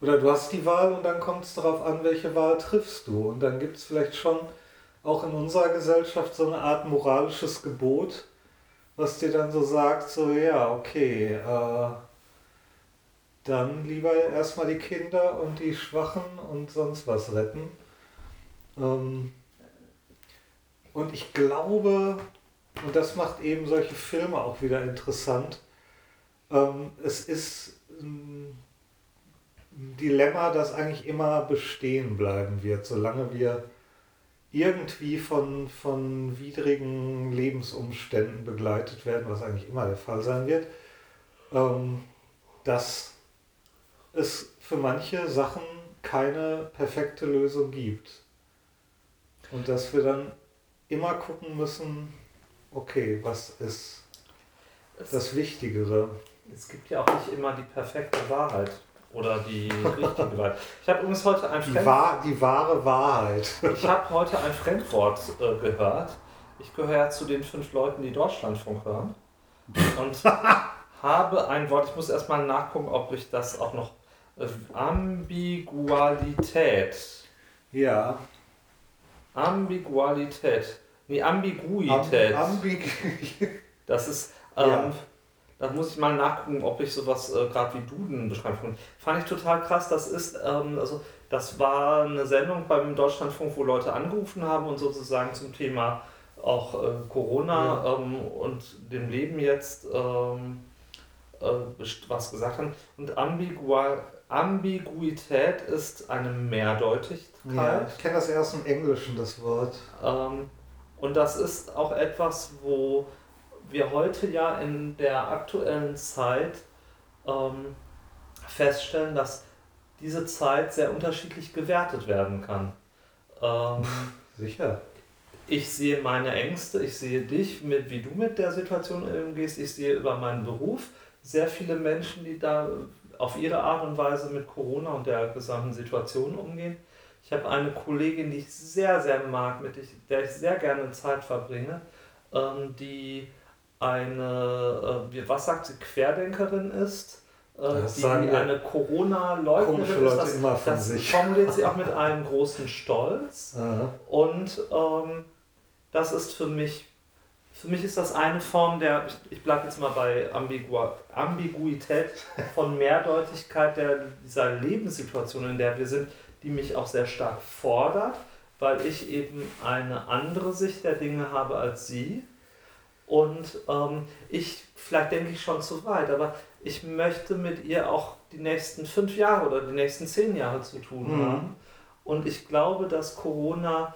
Oder du hast die Wahl und dann kommt es darauf an, welche Wahl triffst du. Und dann gibt es vielleicht schon auch in unserer Gesellschaft so eine Art moralisches Gebot, was dir dann so sagt, so ja, okay, äh, dann lieber erstmal die Kinder und die Schwachen und sonst was retten. Ähm, und ich glaube, und das macht eben solche Filme auch wieder interessant, ähm, es ist ein Dilemma, das eigentlich immer bestehen bleiben wird, solange wir irgendwie von, von widrigen Lebensumständen begleitet werden, was eigentlich immer der Fall sein wird, ähm, dass es für manche Sachen keine perfekte Lösung gibt. Und dass wir dann immer gucken müssen, okay, was ist Es, das Wichtigere? es gibt ja auch nicht immer die perfekte Wahrheit oder die richtige Wahrheit. Ich habe übrigens heute ein Die, Fremd wahr, die wahre Wahrheit. Ich habe heute ein Fremdwort äh, gehört. Ich gehöre zu den fünf Leuten, die Deutschlandfunk hören. Und habe ein Wort, ich muss erstmal nachgucken, ob ich das auch noch. Äh, Ambigualität. Ja. Ambigualität. Nee, Ambiguität. Am, ambig Das ist, ähm, Ja. Da muss ich mal nachgucken, ob ich sowas äh, gerade wie Duden beschreiben kann. Fand ich total krass. Das ist, ähm, also das war eine Sendung beim Deutschlandfunk, wo Leute angerufen haben und sozusagen zum Thema auch äh, Corona ähm, und dem Leben jetzt ähm, äh, was gesagt haben. Und Ambigua Ambiguität ist eine Mehrdeutigkeit. ja, ich kenne das erst im Englischen, das Wort. Ähm, und das ist auch etwas, wo wir heute ja in der aktuellen Zeit ähm, feststellen, dass diese Zeit sehr unterschiedlich gewertet werden kann. Ähm, Sicher. ich sehe meine Ängste, ich sehe dich, mit, wie du mit der Situation umgehst, ich sehe über meinen Beruf sehr viele Menschen, die da auf ihre Art und Weise mit Corona und der gesamten Situation umgehen. Ich habe eine Kollegin, die ich sehr, sehr mag, mit der ich sehr gerne Zeit verbringe, ähm, die eine, äh, wie- was sagt sie, Querdenkerin ist, äh, Das die eine Corona-Leugnerin ist. Leute Das, immer von das sich. formuliert sie auch mit einem großen Stolz. Aha. Und ähm, das ist für mich, für mich ist das eine Form der, ich, ich bleibe jetzt mal bei Ambigua, Ambiguität von Mehrdeutigkeit der, dieser Lebenssituation, in der wir sind, die mich auch sehr stark fordert, weil ich eben eine andere Sicht der Dinge habe als sie. Und ähm, ich, vielleicht denke ich schon zu weit, aber ich möchte mit ihr auch die nächsten fünf Jahre oder die nächsten zehn Jahre zu tun Mhm. haben. Und ich glaube, dass Corona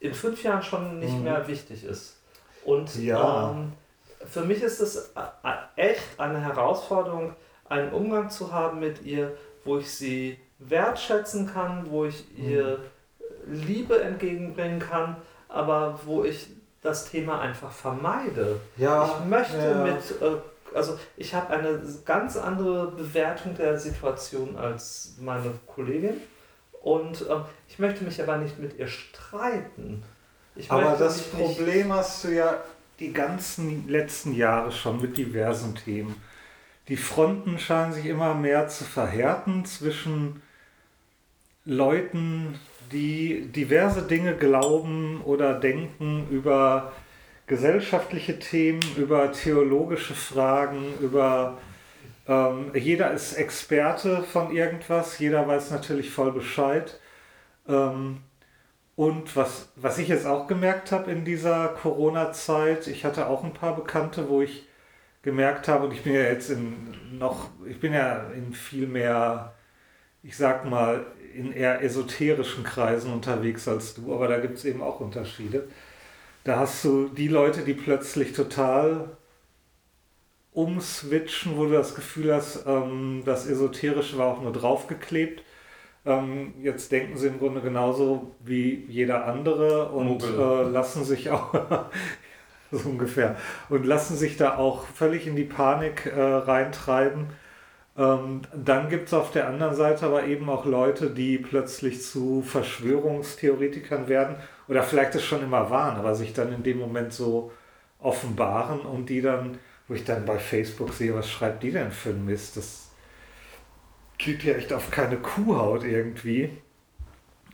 in fünf Jahren schon nicht Mhm. mehr wichtig ist. Und Ja. ähm, für mich ist es äh, äh, echt eine Herausforderung, einen Umgang zu haben mit ihr, wo ich sie wertschätzen kann, wo ich ihr Liebe entgegenbringen kann, aber wo ich das Thema einfach vermeide. Ja, ich möchte ja. mit, äh, also ich habe eine ganz andere Bewertung der Situation als meine Kollegin und ähm, ich möchte mich aber nicht mit ihr streiten. Ich Aber das Problem hast du ja die ganzen letzten Jahre schon mit diversen Themen. Die Fronten scheinen sich immer mehr zu verhärten zwischen Leuten, die diverse Dinge glauben oder denken über gesellschaftliche Themen, über theologische Fragen, über ähm, jeder ist Experte von irgendwas, jeder weiß natürlich voll Bescheid. Ähm, und was, was ich jetzt auch gemerkt habe in dieser Corona-Zeit, ich hatte auch ein paar Bekannte, wo ich gemerkt habe, und ich bin ja jetzt in noch, ich bin ja in viel mehr, ich sag mal, in eher esoterischen Kreisen unterwegs als du, aber da gibt es eben auch Unterschiede. Da hast du die Leute, die plötzlich total umswitchen, wo du das Gefühl hast, ähm, das Esoterische war auch nur draufgeklebt. Ähm, jetzt denken sie im Grunde genauso wie jeder andere und äh, lassen sich auch so ungefähr und lassen sich da auch völlig in die Panik äh, reintreiben. Ähm, dann gibt es auf der anderen Seite aber eben auch Leute, die plötzlich zu Verschwörungstheoretikern werden oder vielleicht es schon immer waren, aber sich dann in dem Moment so offenbaren und die dann, wo ich dann bei Facebook sehe, was schreibt die denn für ein Mist? Das geht ja echt auf keine Kuhhaut irgendwie.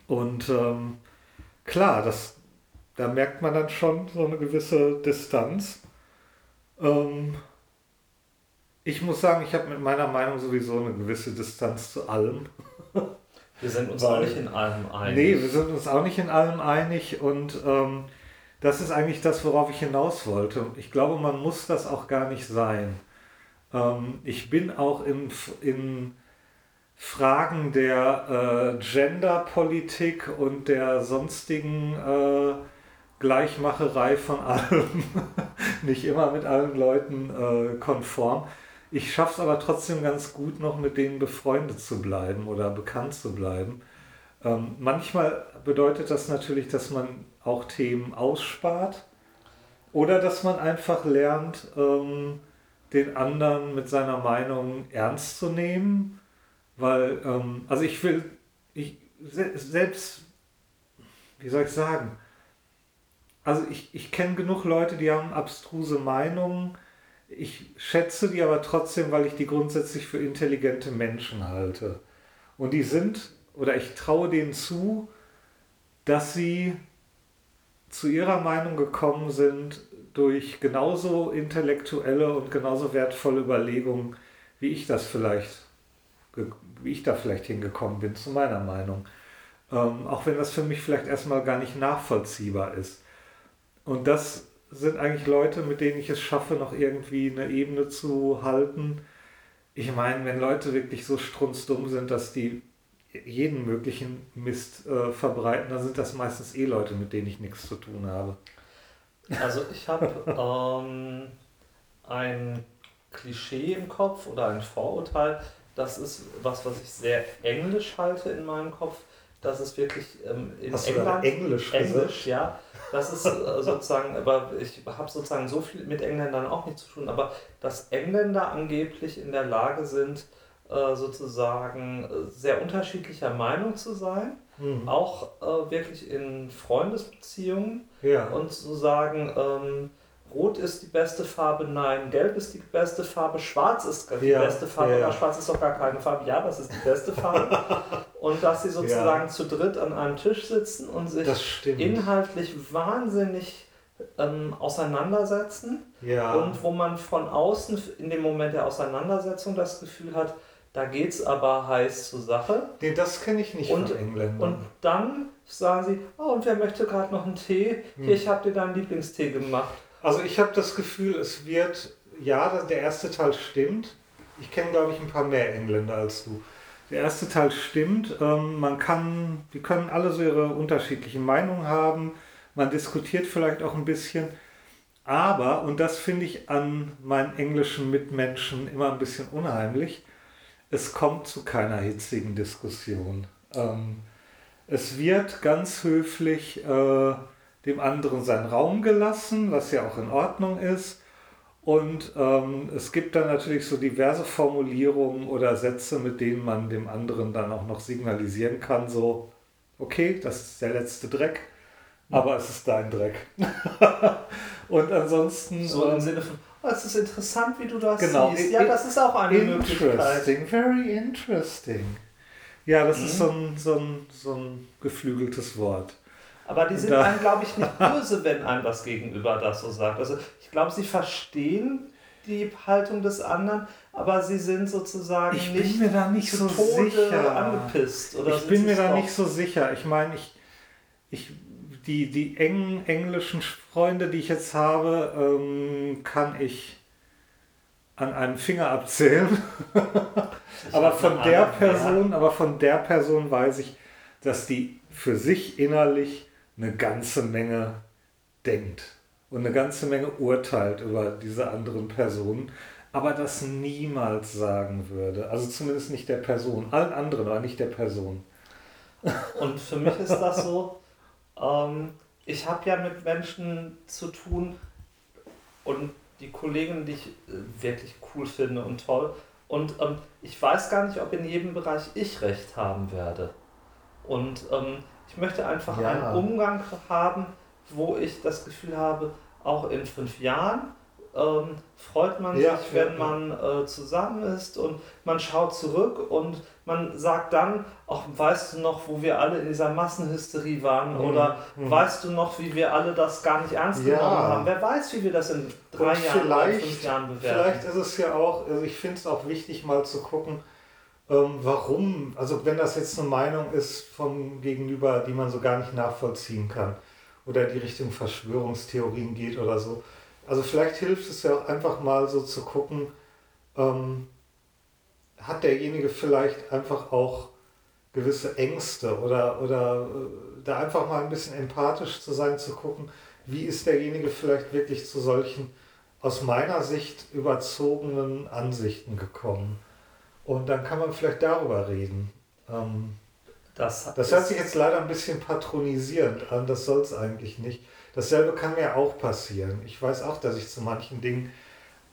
Und ähm, klar, das, da merkt man dann schon so eine gewisse Distanz. Ähm, ich muss sagen, ich habe mit meiner Meinung sowieso eine gewisse Distanz zu allem. Wir sind uns Weil, auch nicht in allem einig. Nee, wir sind uns auch nicht in allem einig und ähm, das ist eigentlich das, worauf ich hinaus wollte. Ich glaube, man muss das auch gar nicht sein. Ähm, ich bin auch in, in Fragen der äh, Genderpolitik und der sonstigen äh, Gleichmacherei von allem nicht immer mit allen Leuten äh, konform. Ich schaffe es aber trotzdem ganz gut, noch mit denen befreundet zu bleiben oder bekannt zu bleiben. Ähm, manchmal bedeutet das natürlich, dass man auch Themen ausspart oder dass man einfach lernt, ähm, den anderen mit seiner Meinung ernst zu nehmen. Weil, ähm, also ich will, ich selbst, wie soll ich sagen, also ich, ich kenne genug Leute, die haben abstruse Meinungen ich schätze die aber trotzdem, weil ich die grundsätzlich für intelligente Menschen halte. Und die sind, oder ich traue denen zu, dass sie zu ihrer Meinung gekommen sind durch genauso intellektuelle und genauso wertvolle Überlegungen, wie ich das vielleicht, wie ich da vielleicht hingekommen bin, zu meiner Meinung. Ähm, auch wenn das für mich vielleicht erstmal gar nicht nachvollziehbar ist. Und das sind eigentlich Leute, mit denen ich es schaffe, noch irgendwie eine Ebene zu halten. Ich meine, wenn Leute wirklich so strunzdumm sind, dass die jeden möglichen Mist äh, verbreiten, dann sind das meistens eh Leute, mit denen ich nichts zu tun habe. Also ich habe ähm, ein Klischee im Kopf oder ein Vorurteil. Das ist was, was ich sehr englisch halte in meinem Kopf. Das ist wirklich ähm, in Hast England. Du Englisch, Englisch, ja das ist äh, sozusagen, aber ich habe sozusagen so viel mit Engländern auch nicht zu tun, aber dass Engländer angeblich in der Lage sind, äh, sozusagen äh, sehr unterschiedlicher Meinung zu sein, mhm. auch wirklich in Freundesbeziehungen ja. und zu sagen, ähm, Rot ist die beste Farbe, nein, Gelb ist die beste Farbe, Schwarz ist die ja, beste Farbe, ja. Schwarz ist doch gar keine Farbe, ja, das ist die beste Farbe. und dass sie sozusagen ja. zu dritt an einem Tisch sitzen und sich inhaltlich wahnsinnig ähm, auseinandersetzen. Ja. Und wo man von außen in dem Moment der Auseinandersetzung das Gefühl hat, da geht es aber heiß zur Sache. Nee, das kenne ich nicht und, von Engländern. Und dann sagen sie, oh, und wer möchte gerade noch einen Tee? Hier, hm. ich habe dir deinen Lieblingstee gemacht. Also ich habe das Gefühl, es wird, ja, der erste Teil stimmt. Ich kenne, glaube ich, ein paar mehr Engländer als du. Der erste Teil stimmt. Ähm, man kann, die können alle so ihre unterschiedlichen Meinungen haben. Man diskutiert vielleicht auch ein bisschen. Aber, und das finde ich an meinen englischen Mitmenschen immer ein bisschen unheimlich, es kommt zu keiner hitzigen Diskussion. Ähm, es wird ganz höflich äh, dem anderen seinen Raum gelassen, was ja auch in Ordnung ist. Und ähm, es gibt dann natürlich so diverse Formulierungen oder Sätze, mit denen man dem anderen dann auch noch signalisieren kann, so, okay, das ist der letzte Dreck, aber es ist dein Dreck. und ansonsten... So im ähm, Sinne von, oh, es ist interessant, wie du das genau, siehst. Ja, das ist auch eine Möglichkeit. Very interesting. Ja, das mhm. ist so ein, so, ein, so ein geflügeltes Wort. Aber die sind einem, glaube ich, nicht böse, wenn einem das Gegenüber das so sagt. Also ich glaube, sie verstehen die Haltung des anderen, aber sie sind sozusagen ich nicht, bin mir da nicht so sicher. angepisst. Oder ich bin mir da nicht so sicher. Ich meine, ich, ich, die, die engen englischen Freunde, die ich jetzt habe, ähm, kann ich an einem Finger abzählen. aber von der Person, aber von der Person weiß ich, dass die für sich innerlich eine ganze Menge denkt und eine ganze Menge urteilt über diese anderen Personen, aber das niemals sagen würde. Also zumindest nicht der Person, allen anderen, aber nicht der Person. Und für mich ist das so, ähm, ich habe ja mit Menschen zu tun und die Kollegen, die ich äh, wirklich cool finde und toll. Und ähm, ich weiß gar nicht, ob in jedem Bereich ich recht haben werde. Und ähm, ich möchte einfach ja. einen Umgang haben, wo ich das Gefühl habe, auch in fünf Jahren ähm, freut man ja, sich, wenn ja, man äh, zusammen ist und man schaut zurück und man sagt dann, ach, weißt du noch, wo wir alle in dieser Massenhysterie waren mhm. oder mhm. weißt du noch, wie wir alle das gar nicht ernst genommen haben? Wer weiß, wie wir das in drei und Jahren oder fünf Jahren bewerten. Vielleicht ist es ja auch, also ich finde es auch wichtig mal zu gucken, ähm, warum, also wenn das jetzt eine Meinung ist vom Gegenüber, die man so gar nicht nachvollziehen kann oder die Richtung Verschwörungstheorien geht oder so, also vielleicht hilft es ja auch einfach mal so zu gucken, ähm, hat derjenige vielleicht einfach auch gewisse Ängste oder, oder äh, da einfach mal ein bisschen empathisch zu sein, zu gucken, wie ist derjenige vielleicht wirklich zu solchen aus meiner Sicht überzogenen Ansichten gekommen. Und dann kann man vielleicht darüber reden. Ähm, das, das hört sich jetzt leider ein bisschen patronisierend an, das soll es eigentlich nicht. Dasselbe kann mir auch passieren. Ich weiß auch, dass ich zu manchen Dingen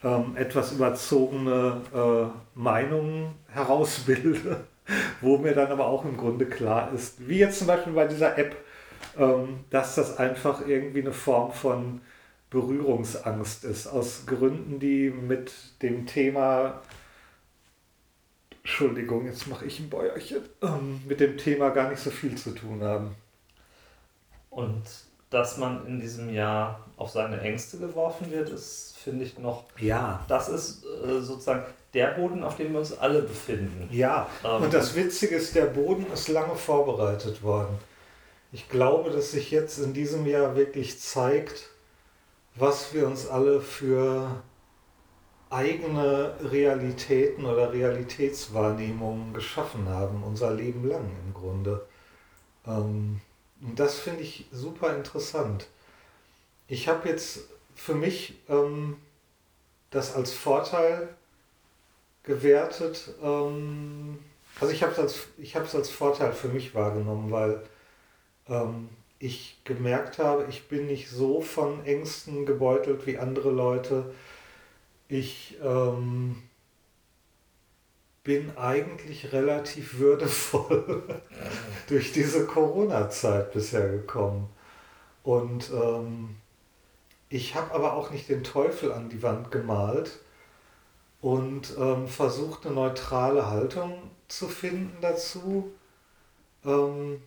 ähm, etwas überzogene äh, Meinungen herausbilde, wo mir dann aber auch im Grunde klar ist, wie jetzt zum Beispiel bei dieser App, ähm, dass das einfach irgendwie eine Form von Berührungsangst ist, aus Gründen, die mit dem Thema, Entschuldigung, jetzt mache ich ein Bäuerchen, ähm, mit dem Thema gar nicht so viel zu tun haben. Und dass man in diesem Jahr auf seine Ängste geworfen wird, ist, finde ich, noch. Ja. Das ist äh, sozusagen der Boden, auf dem wir uns alle befinden. Ja, ähm, und das Witzige ist, der Boden ist lange vorbereitet worden. Ich glaube, dass sich jetzt in diesem Jahr wirklich zeigt, was wir uns alle für eigene Realitäten oder Realitätswahrnehmungen geschaffen haben, unser Leben lang im Grunde. Ähm, und das finde ich super interessant. Ich habe jetzt für mich ähm, das als Vorteil gewertet. Ähm, also ich habe es als, als Vorteil für mich wahrgenommen, weil ähm, ich gemerkt habe, ich bin nicht so von Ängsten gebeutelt wie andere Leute. Ich ähm, bin eigentlich relativ würdevoll durch diese Corona-Zeit bisher gekommen. Und ähm, ich habe aber auch nicht den Teufel an die Wand gemalt und ähm, versucht eine neutrale Haltung zu finden dazu. Ähm,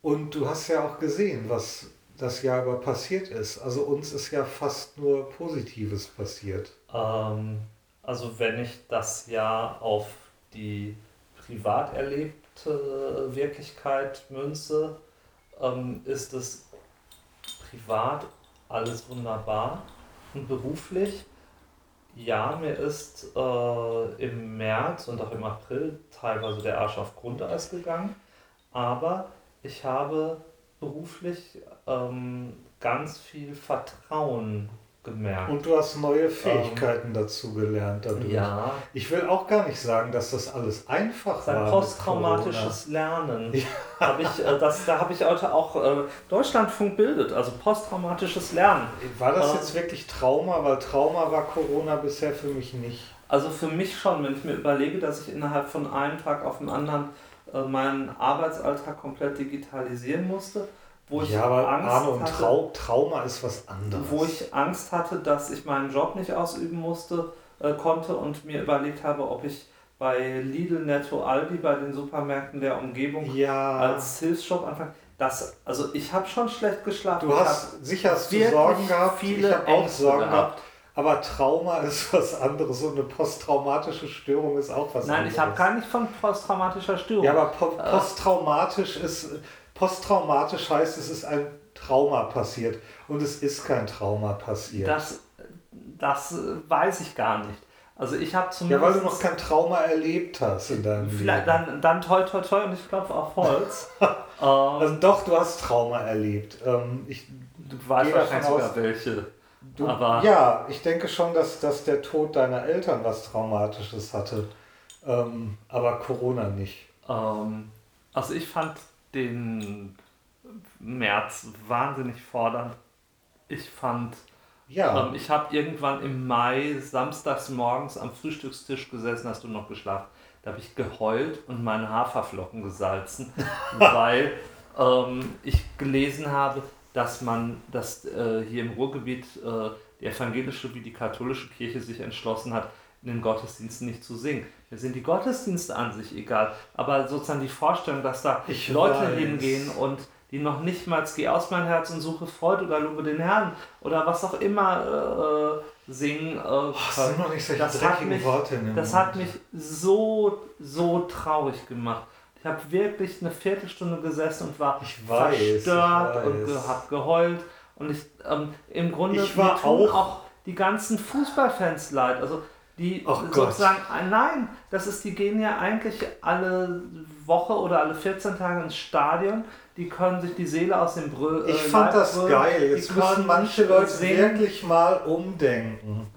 und du hast ja auch gesehen, was das Jahr über passiert ist. Also uns ist ja fast nur Positives passiert. Ähm, also wenn ich das ja auf die privat erlebte Wirklichkeit münze, ähm, ist es privat alles wunderbar und beruflich. Ja, mir ist äh, im März und auch im April teilweise der Arsch auf Grundeis gegangen, aber ich habe beruflich ähm, ganz viel Vertrauen gemerkt. Und du hast neue Fähigkeiten ähm, dazu gelernt dadurch. Ja. Ich will auch gar nicht sagen, dass das alles einfach Sein war. Posttraumatisches Lernen. Ja. Hab ich, äh, das, da habe ich heute auch äh, Deutschlandfunk bildet, also posttraumatisches Lernen. War das äh, jetzt wirklich Trauma? Weil Trauma war Corona bisher für mich nicht. Also für mich schon, wenn ich mir überlege, dass ich innerhalb von einem Tag auf den anderen meinen Arbeitsalltag komplett digitalisieren musste wo ich ja, aber Angst Arno, hatte, Trau Trauma ist was anderes. Wo ich Angst hatte, dass ich meinen Job nicht ausüben musste, äh, konnte und mir überlegt habe, ob ich bei Lidl, Netto, Aldi, bei den Supermärkten der Umgebung ja. als Hilfsjob anfangen. Das, also ich habe schon schlecht geschlafen. Du hast sicher hast du Sorgen gehabt, viele ich habe auch Sorgen gehabt. gehabt. Aber Trauma ist was anderes und eine posttraumatische Störung ist auch was Nein, anderes. Nein, ich habe gar nicht von posttraumatischer Störung. Ja, aber po äh, posttraumatisch ist Posttraumatisch heißt, es ist ein Trauma passiert und es ist kein Trauma passiert. Das, das weiß ich gar nicht. Also ich habe zumindest... Ja, weil du noch kein Trauma erlebt hast in deinem vielleicht, Leben. Dann, dann toi toi toi und ich klopfe auf Holz. ähm, also doch, du hast Trauma erlebt. Ähm, ich, Du weißt wahrscheinlich sogar welche. Du, aber ja, ich denke schon, dass, dass der Tod deiner Eltern was Traumatisches hatte. Ähm, aber Corona nicht. Ähm, also ich fand den März wahnsinnig fordernd. Ich fand, ja. Ähm, ich habe irgendwann im Mai samstags morgens am Frühstückstisch gesessen, hast du noch geschlafen. Da habe ich geheult und meine Haferflocken gesalzen, weil ähm, ich gelesen habe, dass man, dass äh, hier im Ruhrgebiet äh, die evangelische wie die katholische Kirche sich entschlossen hat, in den Gottesdiensten nicht zu singen. Mir sind die Gottesdienste an sich egal, aber sozusagen die Vorstellung, dass da ich Leute weiß. hingehen und die noch nicht mal Geh aus mein Herz und suche Freude oder lobe den Herrn oder was auch immer äh, singen. Äh, oh, das sind noch nicht solche das hat mich, Worte. Das hat mich so, so traurig gemacht. Ich habe wirklich eine Viertelstunde gesessen und war weiß, verstört und ge habe geheult. Und ich, ähm, im Grunde ich war auch, auch die ganzen Fußballfans leid. Also die oh sozusagen, Gott. nein, das ist, die gehen ja eigentlich alle Woche oder alle 14 Tage ins Stadion. Die können sich die Seele aus dem Brüll. Äh, ich fand das brüllen. geil. Jetzt müssen manche Leute wirklich mal umdenken.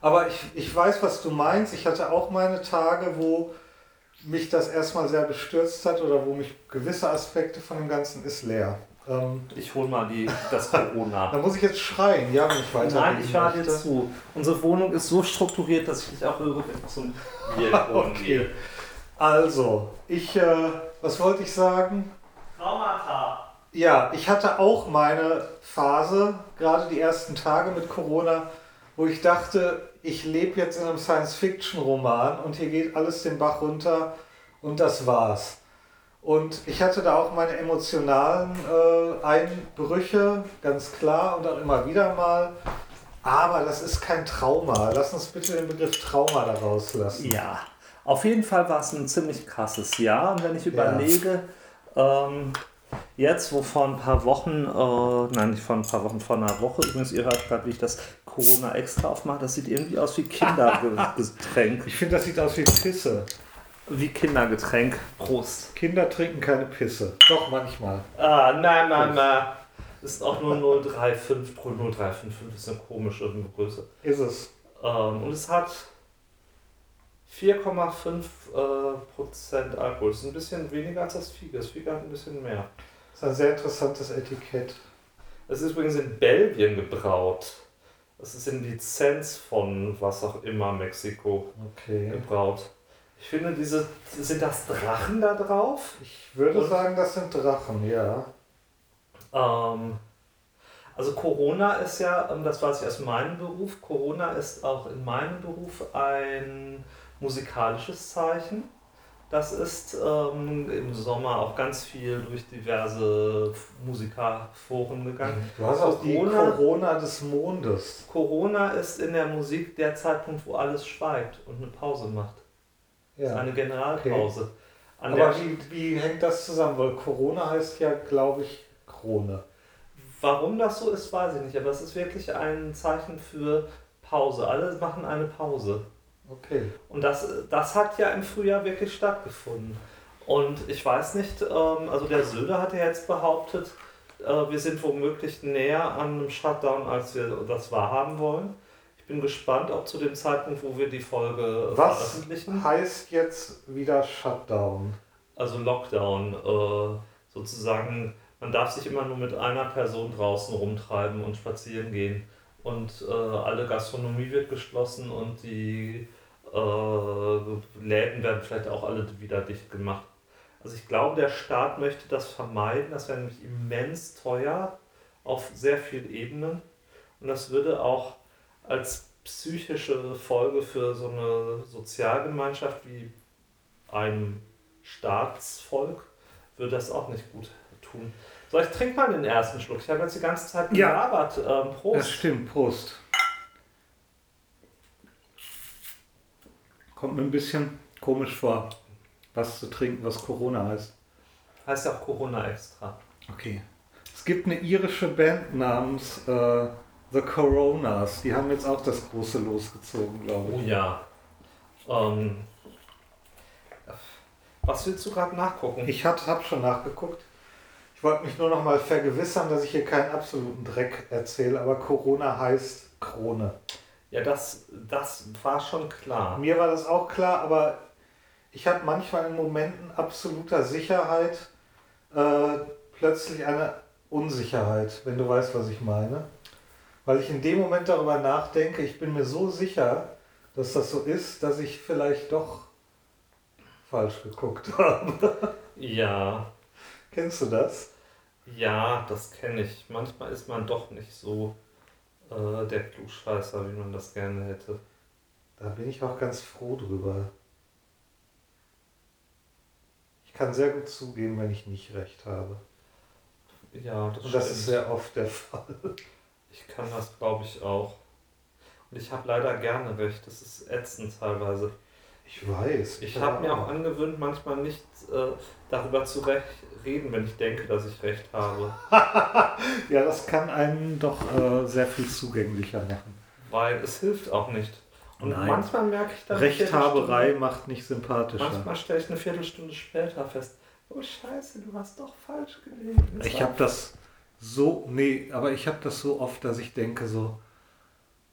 Aber ich, ich weiß, was du meinst. Ich hatte auch meine Tage, wo mich das erstmal sehr bestürzt hat oder wo mich gewisse Aspekte von dem Ganzen ist leer. Ähm, ich hole mal die, das Corona. da muss ich jetzt schreien, ja, wenn ich weiter Nein, ich höre dir zu. Unsere Wohnung ist so strukturiert, dass ich dich auch höre zum Bier Okay. Also, ich, äh, was wollte ich sagen? Traumata. Ja, ich hatte auch meine Phase, gerade die ersten Tage mit Corona, wo ich dachte, ich lebe jetzt in einem Science-Fiction-Roman und hier geht alles den Bach runter und das war's. Und ich hatte da auch meine emotionalen äh, Einbrüche, ganz klar, und auch immer wieder mal. Aber das ist kein Trauma. Lass uns bitte den Begriff Trauma da rauslassen. Ja, auf jeden Fall war es ein ziemlich krasses Jahr. Und wenn ich überlege, ja. ähm, jetzt, wo vor ein paar Wochen, äh, nein, nicht vor ein paar Wochen, vor einer Woche, übrigens, ihr hört gerade, wie ich das Corona extra aufmache, das sieht irgendwie aus wie Kindergetränk. ich finde, das sieht aus wie Pisse. Wie Kindergetränk. Prost. Kinder trinken keine Pisse. Doch, manchmal. Ah, nein, nein, nein. Ist auch nur 035 pro 0355. Ist eine komische Größe. Ist es. Ähm, und es hat 4,5 äh, Prozent Alkohol. Das ist ein bisschen weniger als das Fiege. Das Fiege hat ein bisschen mehr. Das ist ein sehr interessantes Etikett. Es ist übrigens in Belgien gebraut. Das ist in Lizenz von was auch immer Mexiko okay. gebraut. Ich finde, diese, sind das Drachen da drauf? Ich würde Und, sagen, das sind Drachen, ja. Ähm, also Corona ist ja, ähm, das weiß ich aus meinem Beruf, Corona ist auch in meinem Beruf ein musikalisches Zeichen. Das ist ähm, im Sommer auch ganz viel durch diverse Musikerforen gegangen. Du hast auch Corona, die Corona des Mondes. Corona ist in der Musik der Zeitpunkt, wo alles schweigt und eine Pause macht. Ja. eine Generalpause. Okay. Aber wie, wie hängt das zusammen? Weil Corona heißt ja, glaube ich, Krone. Warum das so ist, weiß ich nicht, aber es ist wirklich ein Zeichen für Pause. Alle machen eine Pause. Okay. Und das, das hat ja im Frühjahr wirklich stattgefunden. Und ich weiß nicht, ähm, also der Söder hat ja jetzt behauptet, äh, wir sind womöglich näher an einem Shutdown, als wir das wahrhaben wollen. Ich bin gespannt, ob zu dem Zeitpunkt, wo wir die Folge Was veröffentlichen. Was heißt jetzt wieder Shutdown? Also Lockdown. Äh, sozusagen, man darf sich immer nur mit einer Person draußen rumtreiben und spazieren gehen. Und äh, alle Gastronomie wird geschlossen und die äh, Läden werden vielleicht auch alle wieder dicht gemacht. Also ich glaube, der Staat möchte das vermeiden. Das wäre nämlich immens teuer auf sehr vielen Ebenen. Und das würde auch als psychische Folge für so eine Sozialgemeinschaft wie ein Staatsvolk würde das auch nicht gut tun. So, ich trinke mal den ersten Schluck. Ich habe jetzt die ganze Zeit gelabert. Ja, ähm, Prost. Das stimmt, Prost. Kommt mir ein bisschen komisch vor, was zu trinken, was Corona heißt. Heißt ja auch Corona extra. Okay. Es gibt eine irische Band namens äh, The Coronas, die haben jetzt auch das große losgezogen, glaube ich. Oh ja. Ähm, was willst du gerade nachgucken? Ich habe schon nachgeguckt. Ich wollte mich nur noch mal vergewissern, dass ich hier keinen absoluten Dreck erzähle, aber Corona heißt Krone. Ja, das, das war schon klar. Mir war das auch klar, aber ich habe manchmal in Momenten absoluter Sicherheit äh, plötzlich eine Unsicherheit, wenn du weißt, was ich meine. Weil ich in dem Moment darüber nachdenke, ich bin mir so sicher, dass das so ist, dass ich vielleicht doch falsch geguckt habe. Ja. Kennst du das? Ja, das kenne ich. Manchmal ist man doch nicht so äh, der Klugscheißer, wie man das gerne hätte. Da bin ich auch ganz froh drüber. Ich kann sehr gut zugeben, wenn ich nicht recht habe. Ja, das Und das stimmt. ist sehr oft der Fall. Ich kann das, glaube ich, auch. Und ich habe leider gerne recht. Das ist ätzend teilweise. Ich weiß. Ich habe mir auch angewöhnt, manchmal nicht äh, darüber zu recht reden, wenn ich denke, dass ich recht habe. Ja, das kann einen doch äh, sehr viel zugänglicher machen. Weil es hilft auch nicht. Und Nein. manchmal merke ich dann. Rechthaberei macht nicht sympathischer. Manchmal stelle ich eine Viertelstunde später fest, oh Scheiße, du hast doch falsch gelegen. Ich habe das so, nee, aber ich habe das so oft, dass ich denke so,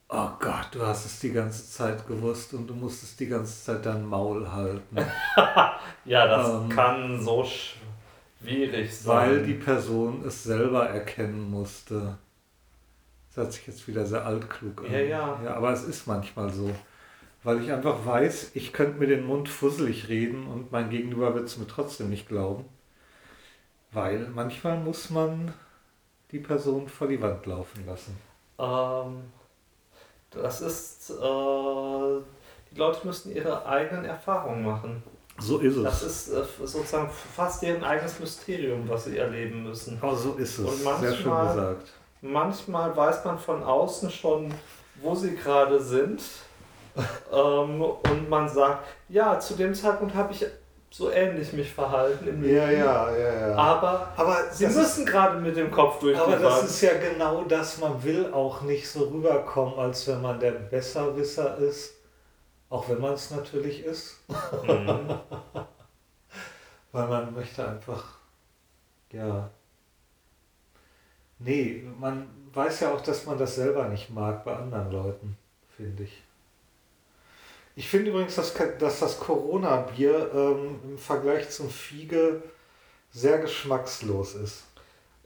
oh Gott, du hast es die ganze Zeit gewusst und du musstest die ganze Zeit dein Maul halten, Ja, das Ähm, kann so schwierig sein. weil die Person es selber erkennen musste. Das hört sich jetzt wieder sehr altklug an. Ja, ja. ja aber es ist manchmal so. Weil ich einfach weiß, ich könnte mir den Mund fusselig reden und mein Gegenüber wird es mir trotzdem nicht glauben. Weil manchmal muss man die Person vor die Wand laufen lassen. Ähm, das ist, äh, die Leute müssen ihre eigenen Erfahrungen machen. So ist es. Das ist äh, sozusagen fast deren eigenes Mysterium, was sie erleben müssen. oh, so ist es. Und Sehr schön manchmal- gesagt. Manchmal weiß man von außen schon, wo sie gerade sind. ähm, und man sagt, ja, zu dem Zeitpunkt habe ich so ähnlich mich verhalten im Ja, Leben. ja, ja, ja. Aber aber sie müssen gerade mit dem Kopf durch Aber das Wand. ist ja genau das, man will auch nicht so rüberkommen, als wenn man der Besserwisser ist. Auch wenn man es natürlich ist. Mhm. Weil man möchte einfach, ja. Nee, man weiß ja auch, dass man das selber nicht mag bei anderen Leuten, finde ich. Ich finde übrigens, dass, dass das Corona-Bier ähm, im Vergleich zum Fiege sehr geschmackslos ist.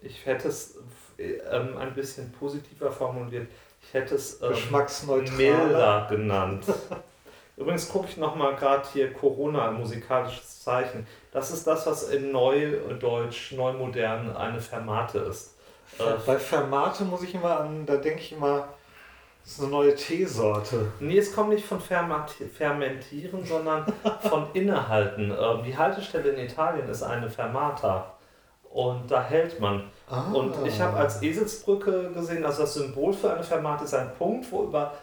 Ich hätte es ähm, ein bisschen positiver formuliert. Ich hätte es ähm, Geschmacksneutral. milder genannt. Übrigens gucke ich nochmal gerade hier Corona, musikalisches Zeichen. Das ist das, was in Neudeutsch, Neumodern eine Fermate ist. Äh, Bei Fermate muss ich immer an, da denke ich immer, das ist eine neue Teesorte. Nee, es kommt nicht von Fermentieren, sondern von Innehalten. Ähm, die Haltestelle in Italien ist eine Fermata. Und da hält man. Ah. Und ich habe als Eselsbrücke gesehen, also das Symbol für eine Fermate ist ein Punkt, wo über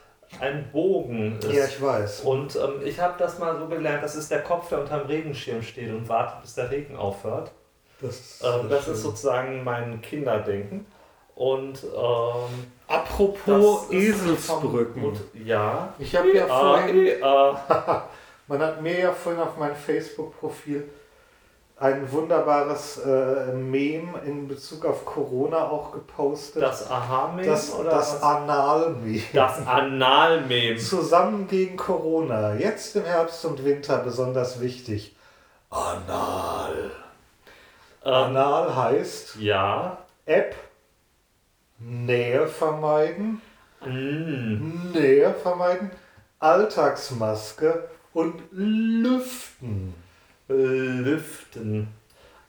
ein Bogen ist. Ja, ich weiß. Und ähm, ich habe das mal so gelernt, das ist der Kopf, der unterm Regenschirm steht und wartet, bis der Regen aufhört. Das ist, Ähm, das schön. ist sozusagen mein Kinderdenken. Und ähm, Apropos Eselsbrücken. vom- ja. Ich habe ja vorhin, äh, man hat mir ja vorhin auf mein Facebook-Profil ein wunderbares äh, Meme in Bezug auf Corona auch gepostet. das Aha-Meme das, oder das? Anal-Meme. Das Anal-Meme. Zusammen gegen Corona. Jetzt im Herbst und Winter besonders wichtig. Anal. Ähm, Anal heißt ja. App Nähe vermeiden, Mm. Nähe vermeiden, Alltagsmaske und Lüften. Lüften.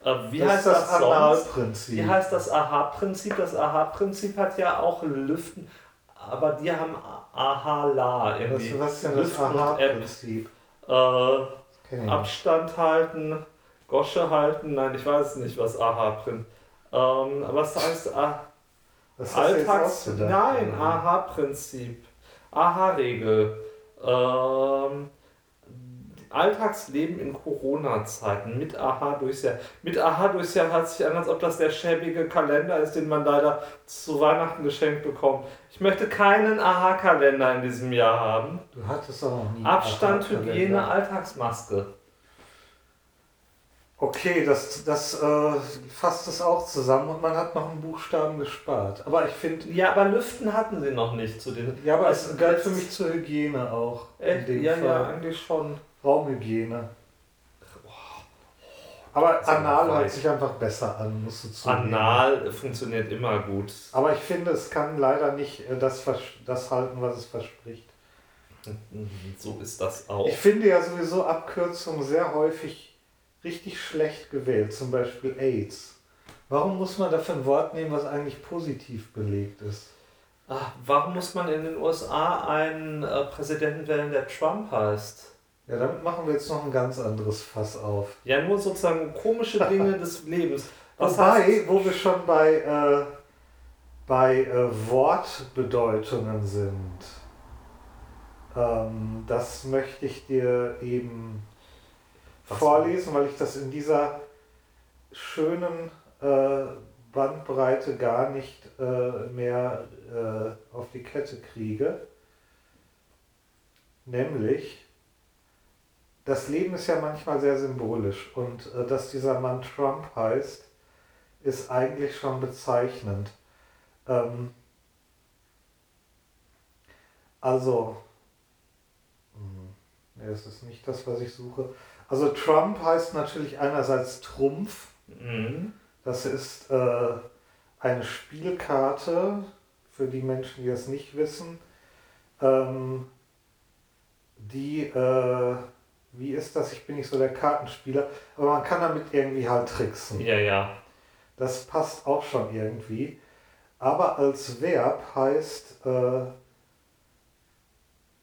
Äh, wie das heißt das, das sonst? Analprinzip. Wie heißt das Aha-Prinzip? Das Aha-Prinzip hat ja auch Lüften, aber die haben Aha-La was, irgendwie. was ist denn das. Aha-Prinzip? Äh. Abstand halten, Gosche halten, nein, ich weiß nicht, was Aha-Prinzip. Ähm, aber es heißt ah, Was Alltags. Nein, Aha-Prinzip. Aha-Regel. Ähm, Alltagsleben in Corona-Zeiten mit Aha durchs Jahr. Mit Aha durchs Jahr hört sich an, als ob das der schäbige Kalender ist, den man leider zu Weihnachten geschenkt bekommt. Ich möchte keinen Aha-Kalender in diesem Jahr haben. Du hattest auch noch nie. Abstand. Hygiene, Alltagsmaske. Okay, das, das äh, fasst es auch zusammen und man hat noch einen Buchstaben gespart. Aber ich finde. Ja, aber Lüften hatten sie noch nicht zu den. Ja, aber es galt für mich zur Hygiene auch. Echt? Ja, Fall. ja, eigentlich schon. Raumhygiene. Aber Anal hört sich einfach besser an, musst du zugeben. Anal funktioniert immer gut. Aber ich finde, es kann leider nicht äh, das, das halten, was es verspricht. So ist das auch. Ich finde ja sowieso Abkürzungen sehr häufig richtig schlecht gewählt, zum Beispiel AIDS. Warum muss man dafür ein Wort nehmen, was eigentlich positiv belegt ist? Ach, warum muss man in den USA einen äh, Präsidenten wählen, der Trump heißt? Ja, damit machen wir jetzt noch ein ganz anderes Fass auf. Ja, nur sozusagen komische Dinge des Lebens. Was Wobei, wo wir schon bei, äh, bei äh, Wortbedeutungen sind, ähm, das möchte ich dir eben Was vorlesen, weil ich das in dieser schönen äh, Bandbreite gar nicht äh, mehr äh, auf die Kette kriege. Nämlich, das Leben ist ja manchmal sehr symbolisch und äh, dass dieser Mann Trump heißt, ist eigentlich schon bezeichnend. Ähm, also, mh, es ist nicht das, was ich suche. Also Trump heißt natürlich einerseits Trumpf. Mhm. Das ist äh, eine Spielkarte für die Menschen, die das nicht wissen, ähm, die äh, wie ist das? Ich bin nicht so der Kartenspieler, aber man kann damit irgendwie halt tricksen. Ja, ja. Das passt auch schon irgendwie. Aber als Verb heißt äh,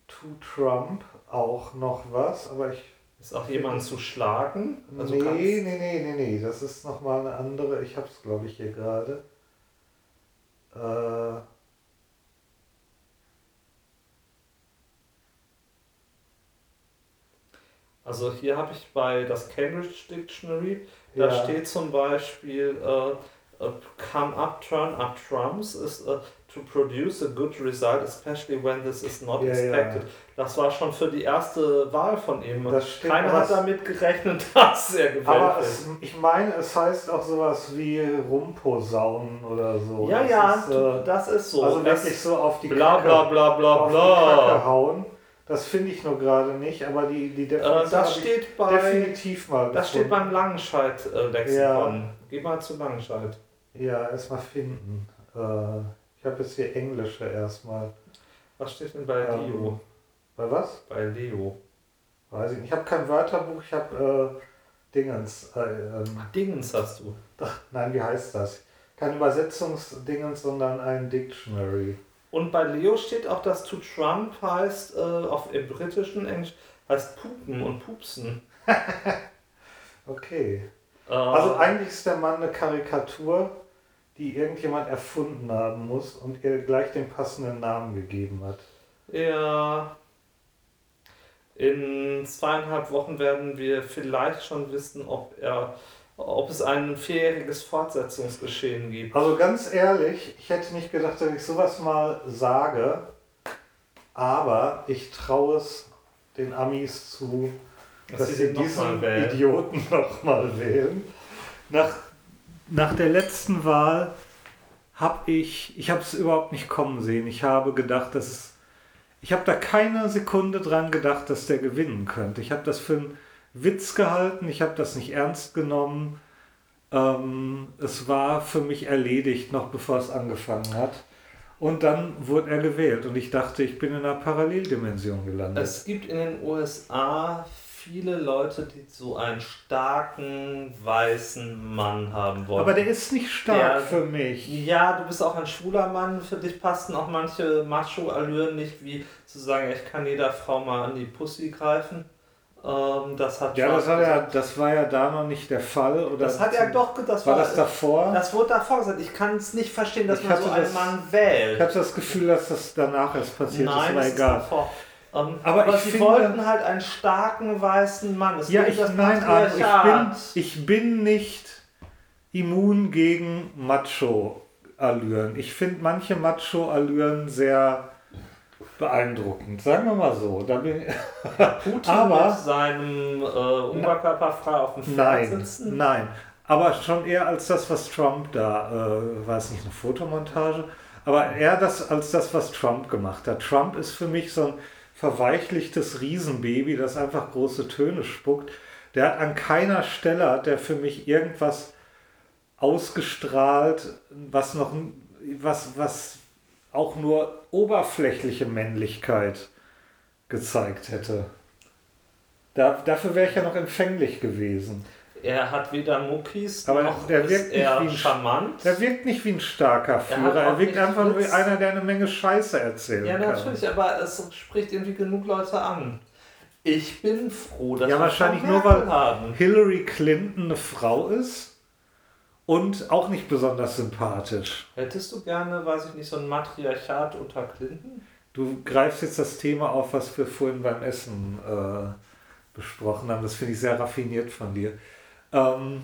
to Trump auch noch was, aber ich. Ist auch jemand zu schlagen? Also nee, nee, nee, nee, nee, das ist nochmal eine andere. Ich habe es, glaube ich, hier gerade. Äh, Also hier habe ich bei das Cambridge Dictionary, da ja. steht zum Beispiel uh, uh, come up, turn up trumps is uh, to produce a good result, especially when this is not ja, expected. Ja. Das war schon für die erste Wahl von ihm. Keiner hat damit gerechnet, dass er gewählt aber es, ich meine, es heißt auch sowas wie Rumposaunen oder so. Ja, das ja, ist, äh, das ist so. Also wirklich so auf die bla, Kacke, bla, bla, bla, bla. hauen. Das finde ich nur gerade nicht, aber die, die Definition äh, das steht bei, definitiv mal Das steht beim Langenscheid-Lexikon. Ja. Geh mal zu Langenscheid. Ja, erstmal finden. Äh, ich habe jetzt hier Englische erstmal. Was steht denn bei ähm, Leo? Bei was? Bei Leo. Weiß ich nicht. Ich habe kein Wörterbuch, ich habe äh, Dingens. Äh, ähm, Dingens hast du? Ach, nein, wie heißt das? Kein Übersetzungsdingens, sondern ein Dictionary. Und bei Leo steht auch, dass to Trump heißt, äh, auf, im britischen Englisch, heißt pupen und pupsen. okay. Äh, also eigentlich ist der Mann eine Karikatur, die irgendjemand erfunden haben muss und ihr gleich den passenden Namen gegeben hat. Ja. In zweieinhalb Wochen werden wir vielleicht schon wissen, ob er ob es ein vierjähriges Fortsetzungsgeschehen gibt. Also ganz ehrlich, ich hätte nicht gedacht, dass ich sowas mal sage, aber ich traue es den Amis zu, dass, dass sie diesen Idioten nochmal wählen. Nach, nach der letzten Wahl habe ich, ich habe es überhaupt nicht kommen sehen. Ich habe gedacht, dass es, ich habe da keine Sekunde dran gedacht, dass der gewinnen könnte. Ich habe das für ein Witz gehalten, ich habe das nicht ernst genommen. Ähm, es war für mich erledigt, noch bevor es angefangen hat. Und dann wurde er gewählt und ich dachte, ich bin in einer Paralleldimension gelandet. Es gibt in den USA viele Leute, die so einen starken weißen Mann haben wollen. Aber der ist nicht stark der, für mich. Ja, du bist auch ein schwuler Mann. Für dich passen auch manche Macho-Allüren nicht, wie zu sagen, ich kann jeder Frau mal an die Pussy greifen. Ähm, das hat ja, das, hat ja, das war ja da noch nicht der Fall. Oder das hat er doch, das war, war das davor? Das wurde davor gesagt. Ich kann es nicht verstehen, dass ich man so einen das, Mann wählt. Ich hatte das Gefühl, dass das danach erst passiert Nein, ist, aber egal. Ist davor. Um, ähm, aber, aber sie finde, wollten halt einen starken weißen Mann. Das ja, ich, nein, also ich, bin, ich bin nicht immun gegen Macho-Allüren. Ich finde manche Macho-Allüren sehr beeindruckend, sagen wir mal so. Da bin Putin aber, mit seinem äh, Oberkörper auf dem Pferd nein, sitzen? Nein, aber schon eher als das, was Trump da, äh, war es nicht eine Fotomontage, aber eher das als das, was Trump gemacht hat. Trump ist für mich so ein verweichlichtes Riesenbaby, das einfach große Töne spuckt. Der hat an keiner Stelle, hat der für mich irgendwas ausgestrahlt, was noch, was, was auch nur oberflächliche Männlichkeit gezeigt hätte. Da, dafür wäre ich ja noch empfänglich gewesen. Er hat weder Muckis Aber noch der wirkt er nicht wie charmant. Er wirkt nicht wie ein starker Führer. Er, er wirkt einfach nur wie einer, der eine Menge Scheiße erzählt. Ja, natürlich, kann. aber es spricht irgendwie genug Leute an. Ich bin froh, dass ja, wir wahrscheinlich nur weil haben. Hillary Clinton eine Frau ist und auch nicht besonders sympathisch. Hättest du gerne, weiß ich nicht, so ein Matriarchat unter Clinton? Du greifst jetzt das Thema auf, was wir vorhin beim Essen äh, besprochen haben. Das finde ich sehr raffiniert von dir. Ähm,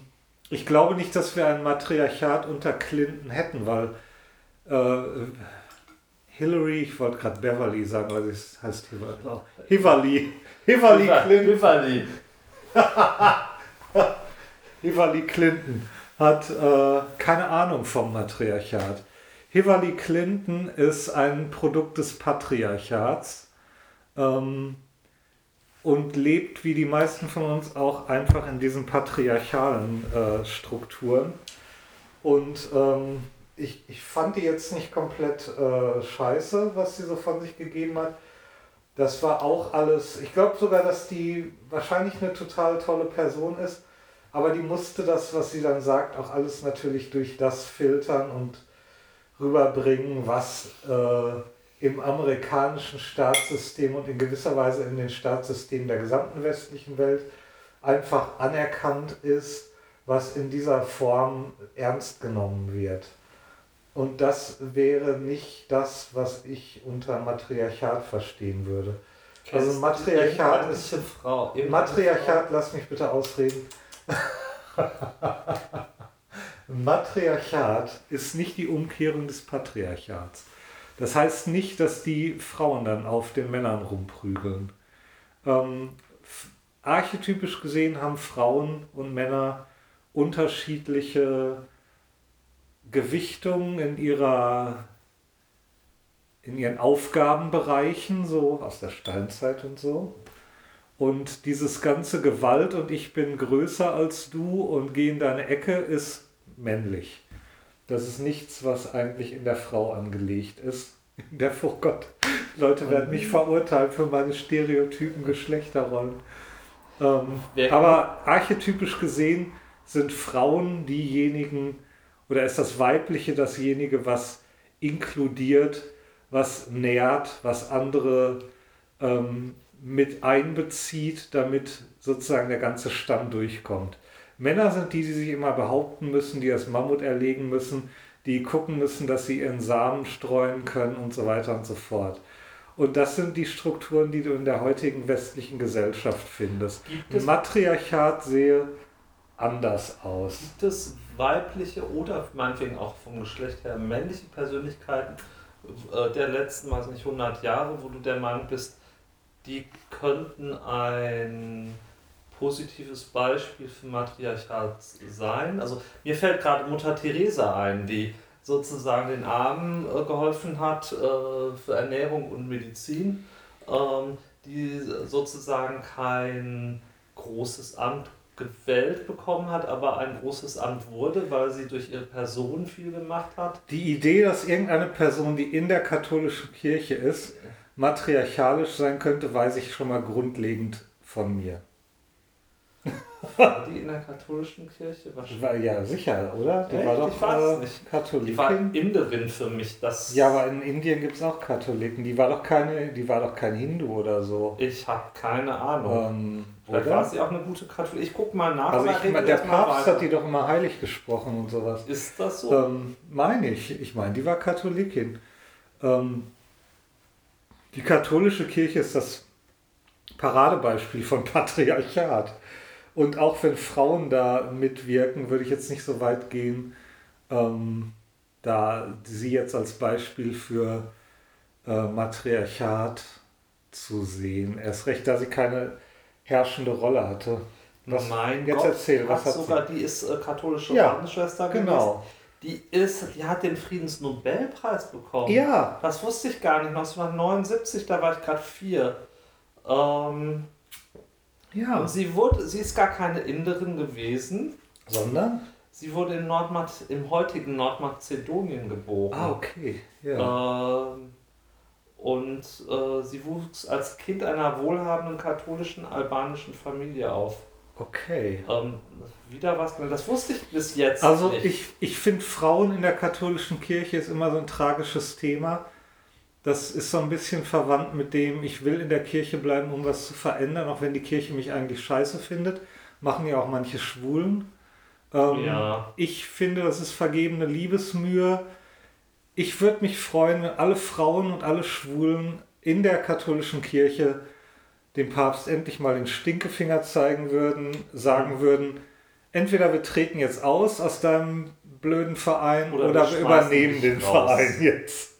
ich glaube nicht, dass wir ein Matriarchat unter Clinton hätten, weil äh, Hillary, ich wollte gerade Beverly sagen, weil es heißt Hillary. Hillary. Hillary Clinton. Hillary. Hillary Clinton hat äh, keine Ahnung vom Matriarchat. Hillary Clinton ist ein Produkt des Patriarchats. Ähm, und lebt wie die meisten von uns auch einfach in diesen patriarchalen äh, Strukturen. Und ähm, ich, ich fand die jetzt nicht komplett äh, scheiße, was sie so von sich gegeben hat. Das war auch alles, ich glaube sogar, dass die wahrscheinlich eine total tolle Person ist, aber die musste das, was sie dann sagt, auch alles natürlich durch das filtern und rüberbringen, was äh, im amerikanischen Staatssystem und in gewisser Weise in den Staatssystemen der gesamten westlichen Welt einfach anerkannt ist, was in dieser Form ernst genommen wird. Und das wäre nicht das, was ich unter Matriarchat verstehen würde. Also Matriarchat ist. Frau, Matriarchat, lass mich bitte ausreden. Matriarchat ist nicht die Umkehrung des Patriarchats. Das heißt nicht, dass die Frauen dann auf den Männern rumprügeln. Ähm, archetypisch gesehen haben Frauen und Männer unterschiedliche Gewichtungen in ihrer in ihren Aufgabenbereichen, so aus der Steinzeit und so. Und dieses ganze Gewalt und ich bin größer als du und gehe in deine Ecke ist männlich. Das ist nichts, was eigentlich in der Frau angelegt ist. Der oh Gott, Leute werden mich verurteilt für meine stereotypen Geschlechterrollen. Ähm, aber archetypisch gesehen sind Frauen diejenigen, oder ist das Weibliche dasjenige, was inkludiert, was nährt, was andere ähm, mit einbezieht, damit sozusagen der ganze Stamm durchkommt. Männer sind die, die sich immer behaupten müssen, die das Mammut erlegen müssen, die gucken müssen, dass sie ihren Samen streuen können und so weiter und so fort. Und das sind die Strukturen, die du in der heutigen westlichen Gesellschaft findest. Matriarchat sehe anders aus. Gibt es weibliche oder meinetwegen auch vom Geschlecht her männliche Persönlichkeiten äh, der letzten, weiß nicht, 100 Jahre, wo du der Meinung bist, die könnten ein positives Beispiel für Matriarchat sein. Also mir fällt gerade Mutter Teresa ein, die sozusagen den Armen äh, geholfen hat äh, für Ernährung und Medizin, ähm, die sozusagen kein großes Amt gewählt bekommen hat, aber ein großes Amt wurde, weil sie durch ihre Person viel gemacht hat. Die Idee, dass irgendeine Person, die in der katholischen Kirche ist, matriarchalisch sein könnte, weiß ich schon mal grundlegend von mir. War die in der katholischen Kirche? War, ja, sicher, oder? Die Echt? war doch ich weiß äh, nicht. Katholikin. Die war Inderin für mich. Das ja, aber in Indien gibt es auch Katholiken. Die war doch keine, die war doch kein Hindu oder so. Ich habe keine Ahnung. Ähm, Vielleicht oder? war sie auch eine gute Katholikin. Ich gucke mal nach. Also ich, der Papst hat die doch immer heilig gesprochen und sowas. Ist das so? Ähm, meine ich. Ich meine, die war Katholikin. Ähm, die katholische Kirche ist das Paradebeispiel von Patriarchat. Und auch wenn Frauen da mitwirken, würde ich jetzt nicht so weit gehen, ähm, da sie jetzt als Beispiel für äh, Matriarchat zu sehen. Erst recht, da sie keine herrschende Rolle hatte. Was, mein jetzt Gott, erzähl, was hat sogar, sie? die ist äh, katholische ja, Ordensschwester genau. Die ist, die hat den Friedensnobelpreis bekommen. Ja. Das wusste ich gar nicht. 1979, da war ich gerade vier. Ähm, ja. Und sie wurde, sie ist gar keine Inderin gewesen. Sondern? Sie wurde in Nordmaz im heutigen Nordmazedonien geboren. Ah, okay. Ja. Ähm, und äh, sie wuchs als Kind einer wohlhabenden katholischen albanischen Familie auf. Okay. Ähm, wieder was, das wusste ich bis jetzt. Also nicht. ich, ich finde Frauen in der katholischen Kirche ist immer so ein tragisches Thema. Das ist so ein bisschen verwandt mit dem, ich will in der Kirche bleiben, um was zu verändern, auch wenn die Kirche mich eigentlich scheiße findet. Machen ja auch manche Schwulen. Ähm, ja. Ich finde, das ist vergebene Liebesmühe. Ich würde mich freuen, wenn alle Frauen und alle Schwulen in der katholischen Kirche dem Papst endlich mal den Stinkefinger zeigen würden, sagen würden, entweder wir treten jetzt aus aus deinem blöden Verein oder, oder wir, übernehmen den raus. Verein jetzt.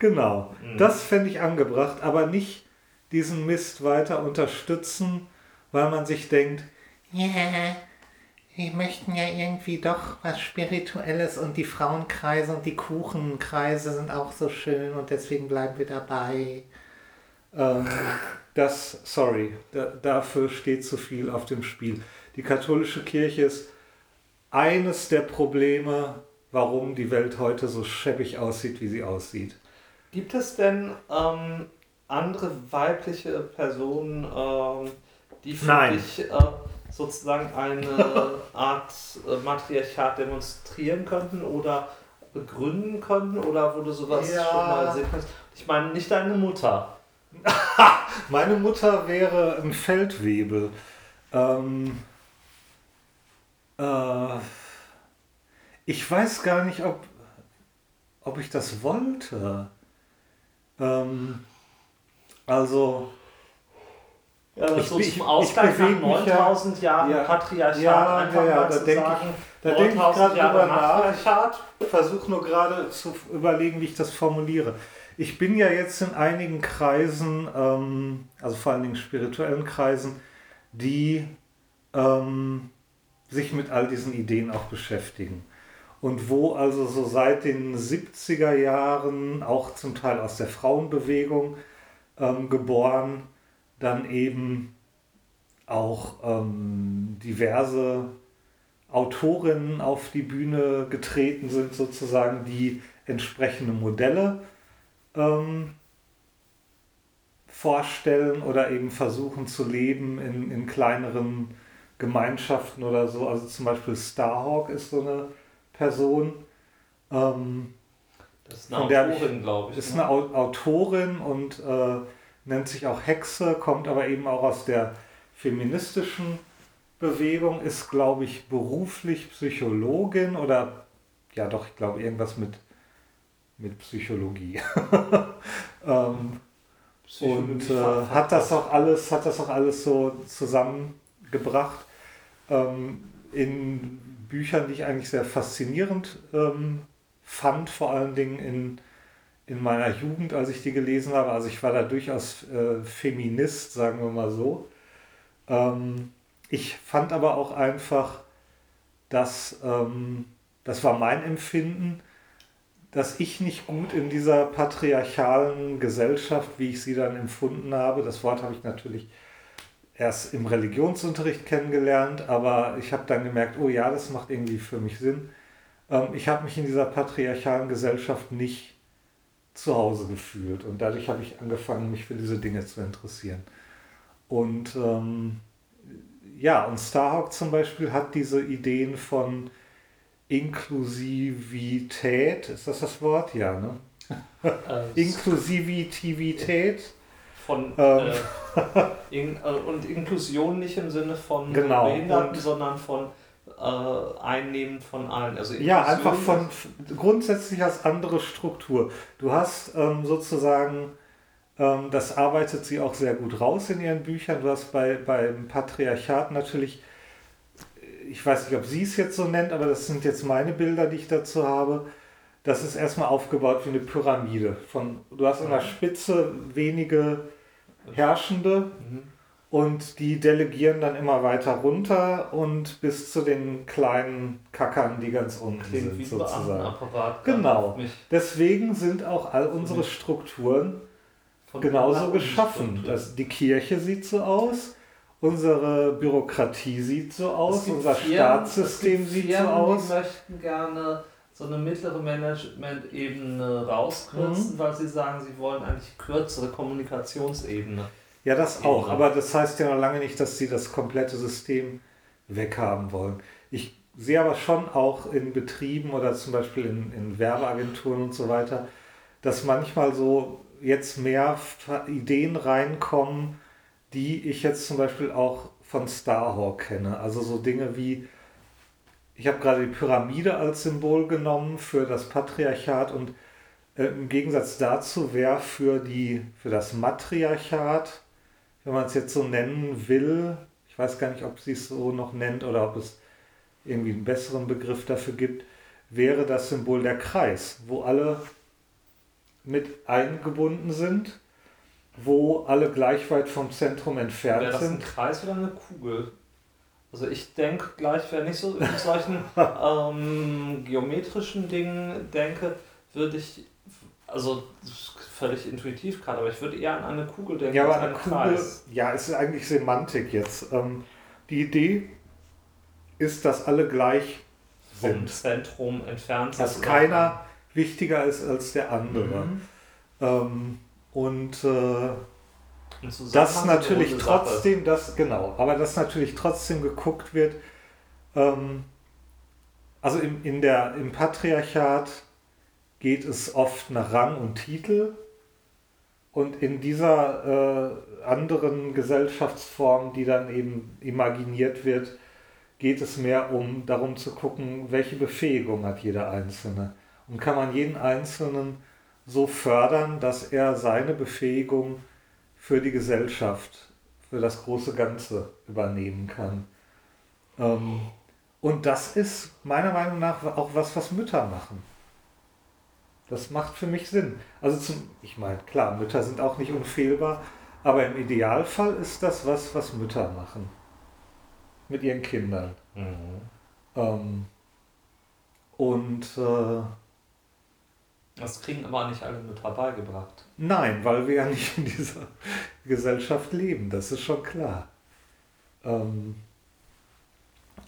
Genau. Mhm. Das fände ich angebracht, aber nicht diesen Mist weiter unterstützen, weil man sich denkt, ja, yeah, wir möchten ja irgendwie doch was Spirituelles und die Frauenkreise und die Kuchenkreise sind auch so schön und deswegen bleiben wir dabei. Ähm, das, sorry, da, dafür steht zu viel auf dem Spiel. Die katholische Kirche ist eines der Probleme, warum die Welt heute so schäbig aussieht, wie sie aussieht. Gibt es denn ähm, andere weibliche Personen, ähm, die für Nein. dich äh, sozusagen eine Art äh, Matriarchat demonstrieren könnten oder begründen könnten oder wo du sowas ja. schon mal sehen kannst? Ich meine, nicht deine Mutter. Meine Mutter wäre ein Feldwebel. Ähm, äh, ich weiß gar nicht, ob, ob ich das wollte. Ähm, also. Ja, das ich, so zum Ausgleich nach 9000 ja, Jahren ja, Patriarchat ja, einfach ja, ja, da denke ich, da denk ich gerade drüber nach. Ich versuche nur gerade zu überlegen, wie ich das formuliere. Ich bin ja jetzt in einigen Kreisen, ähm, also vor allen Dingen spirituellen Kreisen, die ähm, sich mit all diesen Ideen auch beschäftigen. Und wo also so seit den 70er Jahren, auch zum Teil aus der Frauenbewegung ähm, geboren, dann eben auch ähm, diverse Autorinnen auf die Bühne getreten sind, sozusagen, die entsprechende Modelle ähm, vorstellen oder eben versuchen zu leben in, in kleineren Gemeinschaften oder so. Also zum Beispiel Starhawk ist so eine Person. Ähm, das ist eine Autorin, glaube ich. Ist ne? eine Autorin und äh, nennt sich auch Hexe, kommt aber eben auch aus der feministischen Bewegung, ist, glaube ich, beruflich Psychologin oder ja doch, ich glaube irgendwas mit mit Psychologie. ähm, und äh, hat das auch alles, hat das auch alles so zusammengebracht ähm, in Büchern, die ich eigentlich sehr faszinierend ähm, fand, vor allen Dingen in, in meiner Jugend, als ich die gelesen habe. Also ich war da durchaus äh, Feminist, sagen wir mal so. Ähm, ich fand aber auch einfach, dass, ähm, das war mein Empfinden, dass ich nicht gut in dieser patriarchalen Gesellschaft, wie ich sie dann empfunden habe, das Wort habe ich natürlich erst im Religionsunterricht kennengelernt, aber ich habe dann gemerkt, oh ja, das macht irgendwie für mich Sinn. Ähm, ich habe mich in dieser patriarchalen Gesellschaft nicht zu Hause gefühlt und dadurch habe ich angefangen, mich für diese Dinge zu interessieren. Und ähm, ja, und Starhawk zum Beispiel hat diese Ideen von Inklusivität, ist das das Wort? Ja, ne? Äh, Inklusivitivität. Von, ähm. äh, in, äh, und Inklusion nicht im Sinne von genau, Behinderten, sondern von äh, Einnehmen von allen. Also ja, einfach von grundsätzlich als andere Struktur. Du hast ähm, sozusagen, ähm, das arbeitet sie auch sehr gut raus in ihren Büchern. Du hast bei, beim Patriarchat natürlich ich weiß nicht, ob sie es jetzt so nennt, aber das sind jetzt meine Bilder, die ich dazu habe. das ist erstmal aufgebaut wie eine Pyramide. Von, du hast an der Spitze wenige Herrschende mhm. und die delegieren dann immer weiter runter und bis zu den kleinen Kackern, die ganz unten Klingt sind, sozusagen. Genau. Deswegen sind auch all unsere Strukturen genauso geschaffen. Das, die Kirche sieht so aus, unsere Bürokratie sieht so aus, unser Firmen, Staatssystem sieht Firmen, so aus. Die möchten gerne so eine mittlere Management-Ebene rauskürzen, mhm. weil sie sagen, sie wollen eigentlich kürzere Kommunikationsebene. Ja, das auch, aber das heißt ja noch lange nicht, dass sie das komplette System weghaben wollen. Ich sehe aber schon auch in Betrieben oder zum Beispiel in, in Werbeagenturen und so weiter, dass manchmal so jetzt mehr Ideen reinkommen, die ich jetzt zum Beispiel auch von Starhawk kenne. Also so Dinge wie ich habe gerade die Pyramide als Symbol genommen für das Patriarchat und äh, im Gegensatz dazu wäre für, für das Matriarchat, wenn man es jetzt so nennen will, ich weiß gar nicht, ob sie es so noch nennt oder ob es irgendwie einen besseren Begriff dafür gibt, wäre das Symbol der Kreis, wo alle mit eingebunden sind, wo alle gleich weit vom Zentrum entfernt sind. Wäre das ein Kreis oder eine Kugel? Also ich denke gleich, wenn ich so in solchen ähm, geometrischen Dingen denke, würde ich, also völlig intuitiv gerade, aber ich würde eher an eine Kugel denken. Ja, aber eine Kugel, Kreis. ja, es ist eigentlich Semantik jetzt. Ähm, die Idee ist, dass alle gleich sind. Vom Zentrum entfernt sind. Dass keiner wichtiger ist als der andere. Mhm. Ähm, und äh, dass natürlich trotzdem, das, genau, aber dass natürlich trotzdem geguckt wird, ähm, also im, in der, im Patriarchat geht es oft nach Rang und Titel. Und in dieser äh, anderen Gesellschaftsform, die dann eben imaginiert wird, geht es mehr um darum zu gucken, welche Befähigung hat jeder Einzelne. Und kann man jeden Einzelnen so fördern, dass er seine Befähigung für die Gesellschaft, für das große Ganze übernehmen kann. Ähm, und das ist meiner Meinung nach auch was, was Mütter machen. Das macht für mich Sinn. Also zum, ich meine, klar, Mütter sind auch nicht unfehlbar, aber im Idealfall ist das was, was Mütter machen. Mit ihren Kindern. Mhm. Ähm, und äh, das kriegen aber nicht alle mit beigebracht. Nein, weil wir ja nicht in dieser Gesellschaft leben, das ist schon klar. Ähm,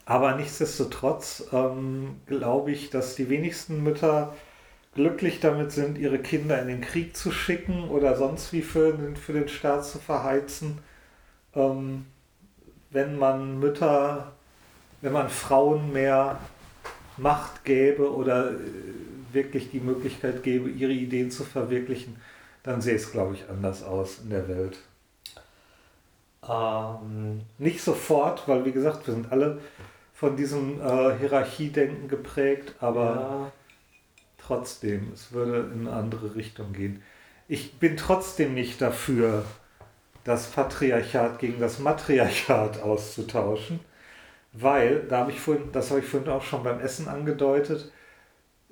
aber nichtsdestotrotz ähm, glaube ich, dass die wenigsten Mütter glücklich damit sind, ihre Kinder in den Krieg zu schicken oder sonst wie für den, für den Staat zu verheizen. Ähm, wenn man Mütter, wenn man Frauen mehr Macht gäbe oder äh, wirklich die Möglichkeit gäbe, ihre Ideen zu verwirklichen, dann sähe es, glaube ich, anders aus in der Welt. Ähm, Nicht sofort, weil wie gesagt, wir sind alle von diesem äh, Hierarchiedenken geprägt, aber ja. trotzdem, es würde in eine andere Richtung gehen. Ich bin trotzdem nicht dafür, das Patriarchat gegen das Matriarchat auszutauschen, weil, da habe ich vorhin, das habe ich vorhin auch schon beim Essen angedeutet,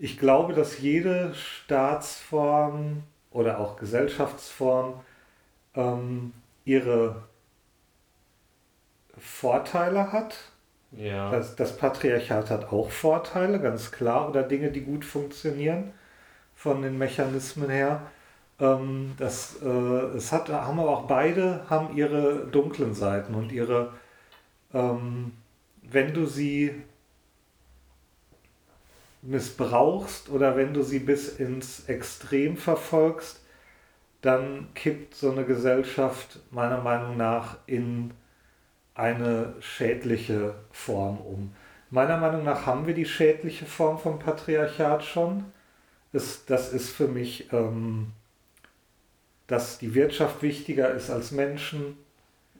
ich glaube, dass jede Staatsform oder auch Gesellschaftsform ähm, ihre Vorteile hat. Ja. Das, das Patriarchat hat auch Vorteile, ganz klar, oder Dinge, die gut funktionieren von den Mechanismen her. Ähm, das, äh, es hat, haben aber auch beide haben ihre dunklen Seiten und ihre, ähm, wenn du sie missbrauchst oder wenn du sie bis ins Extrem verfolgst, dann kippt so eine Gesellschaft meiner Meinung nach in eine schädliche Form um. Meiner Meinung nach haben wir die schädliche Form vom Patriarchat schon. Es, das ist für mich, ähm, dass die Wirtschaft wichtiger ist als Menschen.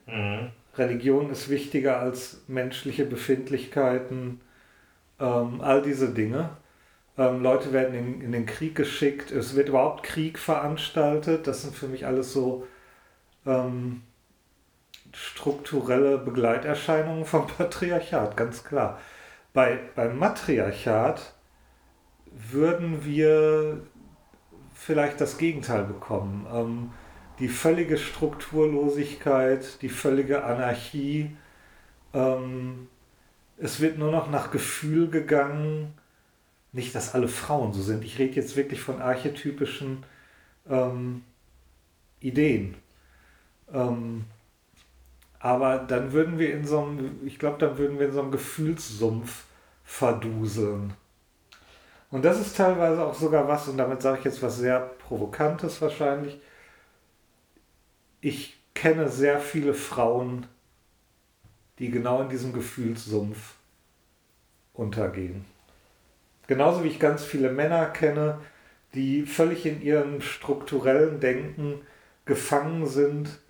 Mhm. Religion ist wichtiger als menschliche Befindlichkeiten ähm, all diese Dinge. Ähm, Leute werden in, in den Krieg geschickt, es wird überhaupt Krieg veranstaltet. Das sind für mich alles so ähm, strukturelle Begleiterscheinungen vom Patriarchat, ganz klar. Bei, beim Matriarchat würden wir vielleicht das Gegenteil bekommen. Ähm, die völlige Strukturlosigkeit, die völlige Anarchie. Ähm, es wird nur noch nach Gefühl gegangen. Nicht, dass alle Frauen so sind. Ich rede jetzt wirklich von archetypischen ähm, Ideen. Ähm, aber dann würden wir in so einem, ich glaube, dann würden wir in so einem Gefühlssumpf verduseln. Und das ist teilweise auch sogar was, und damit sage ich jetzt was sehr Provokantes wahrscheinlich. Ich kenne sehr viele Frauen, die genau in diesem Gefühlssumpf untergehen. Genauso wie ich ganz viele Männer kenne, die völlig in ihrem strukturellen Denken gefangen sind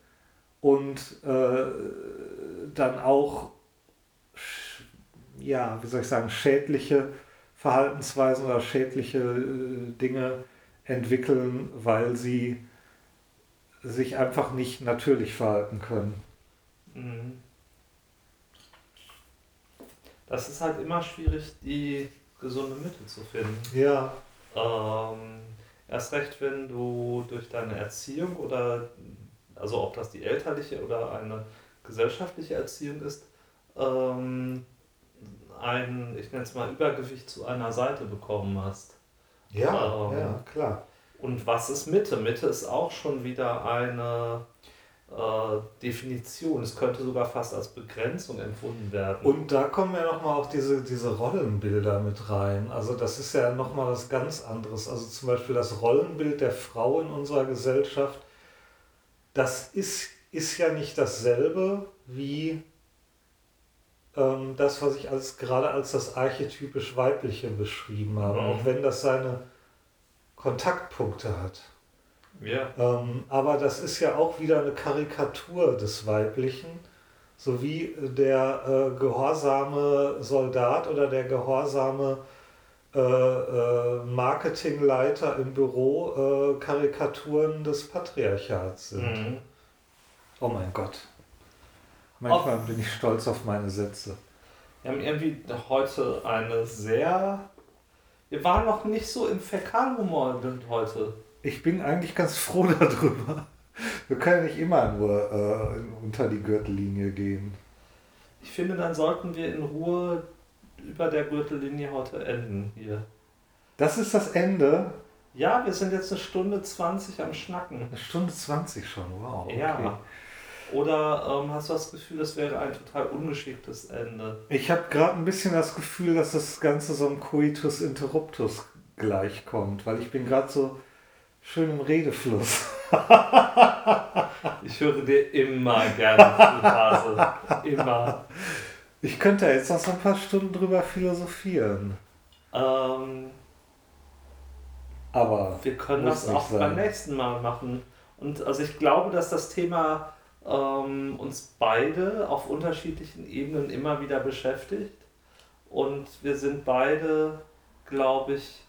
und äh, dann auch, ja, wie soll ich sagen, schädliche Verhaltensweisen oder schädliche äh, Dinge entwickeln, weil sie sich einfach nicht natürlich verhalten können. Mhm. Das ist halt immer schwierig, die gesunde Mitte zu finden. Ja. Ähm, erst recht, wenn du durch deine Erziehung oder, also ob das die elterliche oder eine gesellschaftliche Erziehung ist, ähm, ein, ich nenne es mal, Übergewicht zu einer Seite bekommen hast. Ja, ähm, ja, klar. Und was ist Mitte? Mitte ist auch schon wieder eine äh, Definition. Es könnte sogar fast als Begrenzung empfunden werden. Und da kommen ja nochmal auch diese, diese Rollenbilder mit rein. Also das ist ja nochmal was ganz anderes. Also zum Beispiel das Rollenbild der Frau in unserer Gesellschaft, das ist, ist ja nicht dasselbe wie ähm, das, was ich als, gerade als das archetypisch Weibliche beschrieben habe. Mhm. Auch wenn das seine Kontaktpunkte hat. Ja. Ähm, aber das ist ja auch wieder eine Karikatur des Weiblichen, so wie der äh, gehorsame Soldat oder der gehorsame äh, äh, Marketingleiter im Büro äh, Karikaturen des Patriarchats sind. Mhm. Oh mein Gott. Manchmal auf, bin ich stolz auf meine Sätze. Wir haben irgendwie heute eine sehr. Wir waren noch nicht so im Fäkalhumor heute ich bin eigentlich ganz froh darüber. Wir können nicht immer nur äh, unter die Gürtellinie gehen. Ich finde, dann sollten wir in Ruhe über der Gürtellinie heute enden hier. Das ist das Ende? Ja, wir sind jetzt eine Stunde 20 am Schnacken. Eine Stunde 20 schon, wow. Okay. Ja. Oder ähm, hast du das Gefühl, das wäre ein total ungeschicktes Ende? Ich habe gerade ein bisschen das Gefühl, dass das Ganze so einem Coitus Interruptus gleichkommt, weil ich bin gerade so schön im Redefluss. ich höre dir immer gerne zu, Hase. Immer. Ich könnte jetzt noch so ein paar Stunden drüber philosophieren. Ähm, Aber wir können das auch sein. beim nächsten Mal machen. Und also ich glaube, dass das Thema ähm, uns beide auf unterschiedlichen Ebenen immer wieder beschäftigt. Und wir sind beide, glaube ich,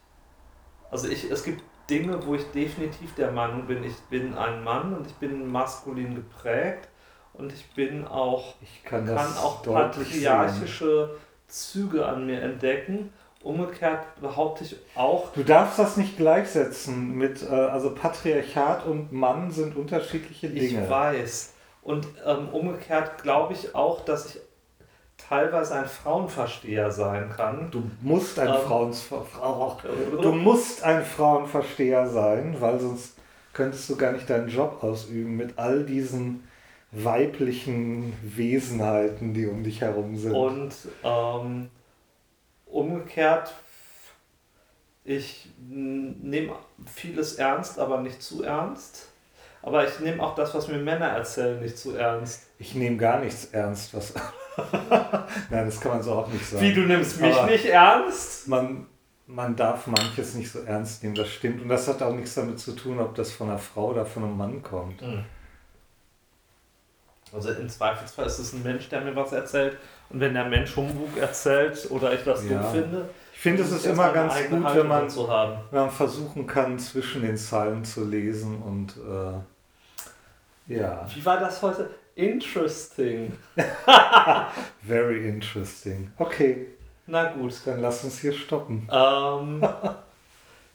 also ich, es gibt Dinge, wo ich definitiv der Meinung bin, ich bin ein Mann und ich bin maskulin geprägt und ich bin auch, ich kann, kann auch patriarchische sehen. Züge an mir entdecken. Umgekehrt behaupte ich auch. Du darfst das nicht gleichsetzen mit, äh, also Patriarchat und Mann sind unterschiedliche Dinge. Ich weiß. Und ähm, umgekehrt glaube ich auch, dass ich teilweise ein Frauenversteher sein kann. Du musst ein, ähm, Frauenver du musst ein Frauenversteher sein, weil sonst könntest du gar nicht deinen Job ausüben mit all diesen weiblichen Wesenheiten, die um dich herum sind. Und ähm, umgekehrt, ich nehme vieles ernst, aber nicht zu ernst. Aber ich nehme auch das, was mir Männer erzählen, nicht zu ernst. Ich nehme gar nichts ernst, was Nein, das kann man so auch nicht sagen. Wie, du nimmst mich Aber nicht ernst? Man, man darf manches nicht so ernst nehmen, das stimmt. Und das hat auch nichts damit zu tun, ob das von einer Frau oder von einem Mann kommt. Mhm. Also im Zweifelsfall ist es ein Mensch, der mir was erzählt. Und wenn der Mensch Humbug erzählt oder ich das ja. dumm finde, ich finde, es ist immer ganz gut, wenn man, wenn man versuchen kann, zwischen den Zeilen zu lesen und äh, ja. Wie war das heute? Interesting. Very interesting. Okay. Na gut. Dann lass uns hier stoppen. Ähm,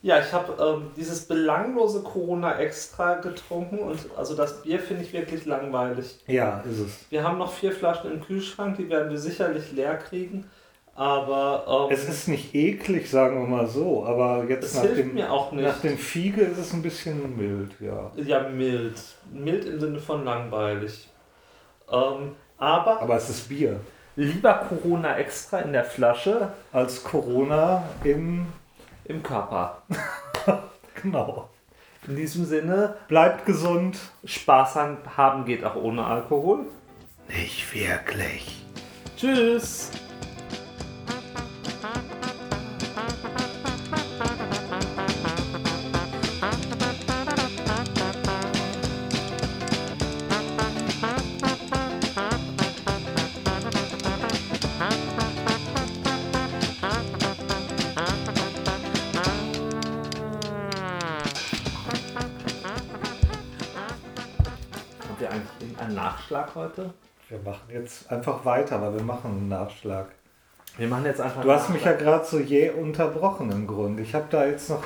ja, ich habe ähm, dieses belanglose Corona Extra getrunken und also das Bier finde ich wirklich langweilig. Ja, ist es. Wir haben noch vier Flaschen im Kühlschrank, die werden wir sicherlich leer kriegen. Aber ähm, Es ist nicht eklig, sagen wir mal so, aber jetzt nach dem, nach dem Fiege ist es ein bisschen mild, ja. Ja, mild. Mild im Sinne von langweilig. Ähm, aber Aber es ist Bier. lieber Corona Extra in der Flasche Als Corona im. im Körper. Genau. In diesem Sinne, Bleibt gesund. Spaß haben geht auch ohne Alkohol. Nicht wirklich. Tschüss. Heute? Wir machen jetzt einfach weiter, aber wir machen einen Nachschlag. Wir machen jetzt einfach Du hast mich ja gerade so jäh unterbrochen im Grunde. Ich habe da jetzt noch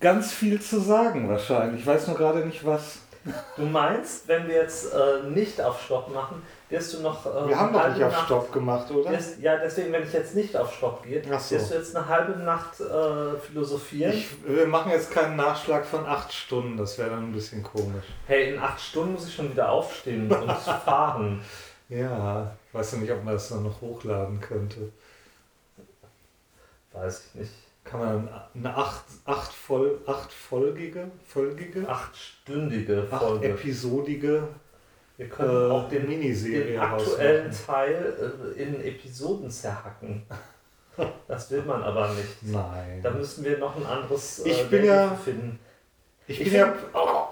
ganz viel zu sagen wahrscheinlich. Ich weiß nur gerade nicht was. Du meinst, wenn wir jetzt äh, nicht auf Stopp machen, wirst du noch. Äh, Wir haben doch nicht auf Nacht- Stopp gemacht, oder? Wirst, ja, deswegen, wenn ich jetzt nicht auf Stopp gehe, so. wirst du jetzt eine halbe Nacht äh, philosophieren. Ich, wir machen jetzt keinen Nachschlag von acht Stunden, das wäre dann ein bisschen komisch. hey, in acht Stunden muss ich schon wieder aufstehen und fahren. Ja, weißt du nicht, ob man das dann noch hochladen könnte. Weiß ich nicht. Kann man eine acht, acht, voll, achtfolgige, folgige, Achtstündige acht Folge. episodige Wir können äh, auch den, Miniserie den aktuellen rausmachen. Teil äh, in Episoden zerhacken. Das will man aber nicht. Nein. Da müssen wir noch ein anderes äh, Ich bin ja- finden. Ich Ich bin ja. Oh,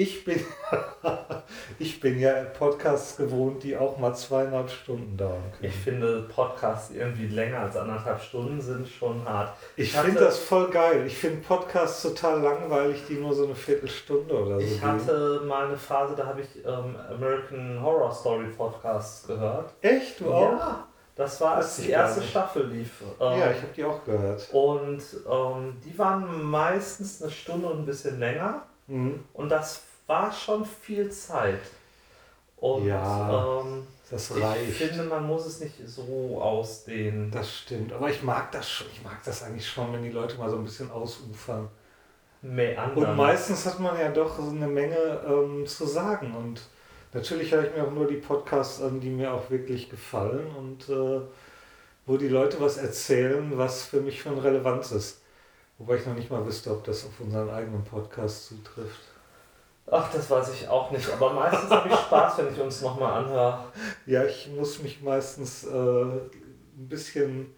ich, bin, ich bin ja Podcasts gewohnt, die auch mal zweieinhalb Stunden dauern können. Ich finde Podcasts, die irgendwie länger als anderthalb Stunden sind, schon hart. Ich hatte- finde das voll geil. Ich finde Podcasts total langweilig, die nur so eine Viertelstunde oder so Ich gehen. hatte mal eine Phase, da habe ich ähm, American Horror Story Podcasts gehört. Echt? Du auch? Ja, das war, als die ich erste. Staffel lief. Ähm, Ja, ich habe die auch gehört. und ähm, die waren meistens eine Stunde und ein bisschen länger. Mhm. Und das war schon viel Zeit. Und Ja, ähm, Das ich reicht. finde, man muss es nicht so ausdehnen. Das stimmt. Aber ich mag das schon. Ich mag das eigentlich schon, wenn die Leute mal so ein bisschen ausufern. Meandern. Und meistens hat man ja doch so eine Menge ähm, zu sagen. Und natürlich höre ich mir auch nur die Podcasts an, die mir auch wirklich gefallen und äh, wo die Leute was erzählen, was für mich von Relevanz ist. Wobei ich noch nicht mal wüsste, ob das auf unseren eigenen Podcast zutrifft. Ach, das weiß ich auch nicht. Aber meistens habe ich Spaß, wenn ich uns nochmal anhöre. Ja, ich muss mich meistens äh, ein bisschen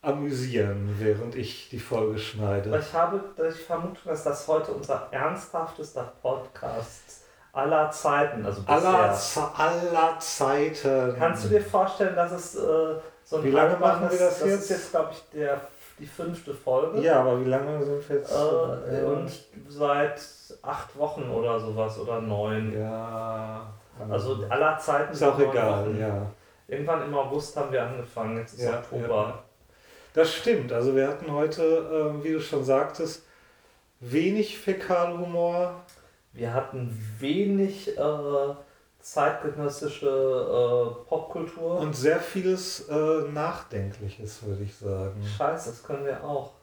amüsieren, während ich die Folge schneide. ich habe die Vermutung, dass das heute unser ernsthaftester Podcast aller Zeiten, also. Aller, aller Zeiten. Kannst du dir vorstellen, dass es äh, so ein Wie lange machen wir das? Das jetzt? ist jetzt, glaube ich, der, die fünfte Folge. Ja, aber wie lange sind wir jetzt? Äh, und seit acht Wochen oder sowas oder neun. Ja. Also aller Zeiten ist auch egal, Wochen. ja. Irgendwann im August haben wir angefangen, jetzt ist Ja, Oktober. Das stimmt. Also wir hatten heute, ähm, wie du schon sagtest, wenig Fäkalhumor. Wir hatten wenig äh, zeitgenössische äh, Popkultur. Und sehr vieles äh, Nachdenkliches, würde ich sagen. Scheiße, das können wir auch.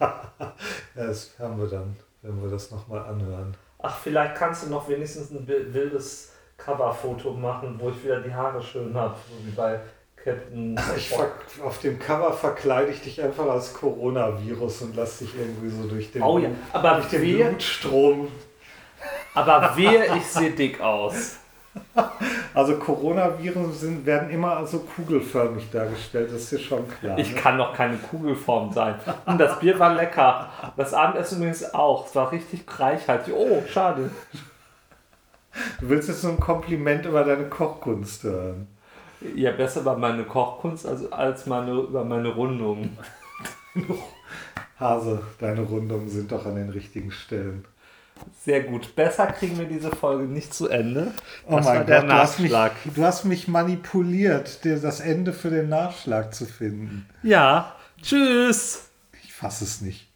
Ja, das haben wir dann, wenn wir das nochmal anhören. Ach, vielleicht kannst du noch wenigstens ein wi- wildes Coverfoto machen, wo ich wieder die Haare schön habe, so wie bei Captain. Ich auf dem Cover verkleide ich dich einfach als Coronavirus und lass dich irgendwie so durch den, oh ja, aber durch den Blutstrom. aber wehe, ich sehe dick aus. Also Coronaviren sind, werden immer also kugelförmig dargestellt, das ist dir schon klar. Ich ne? kann doch keine Kugelform sein. Und das Bier war lecker. Das Abendessen übrigens auch. Es war richtig reichhaltig. Oh, schade. Du willst jetzt so ein Kompliment über deine Kochkunst hören. Ja, besser über meine Kochkunst als, als meine, über meine Rundung. Hase, deine Rundungen sind doch an den richtigen Stellen. Sehr gut. Besser kriegen wir diese Folge nicht zu Ende. Oh Das mein war der Gott, du hast, mich, Nachschlag. du hast mich manipuliert, dir das Ende für den Nachschlag zu finden. Ja. Tschüss. Ich fasse es nicht.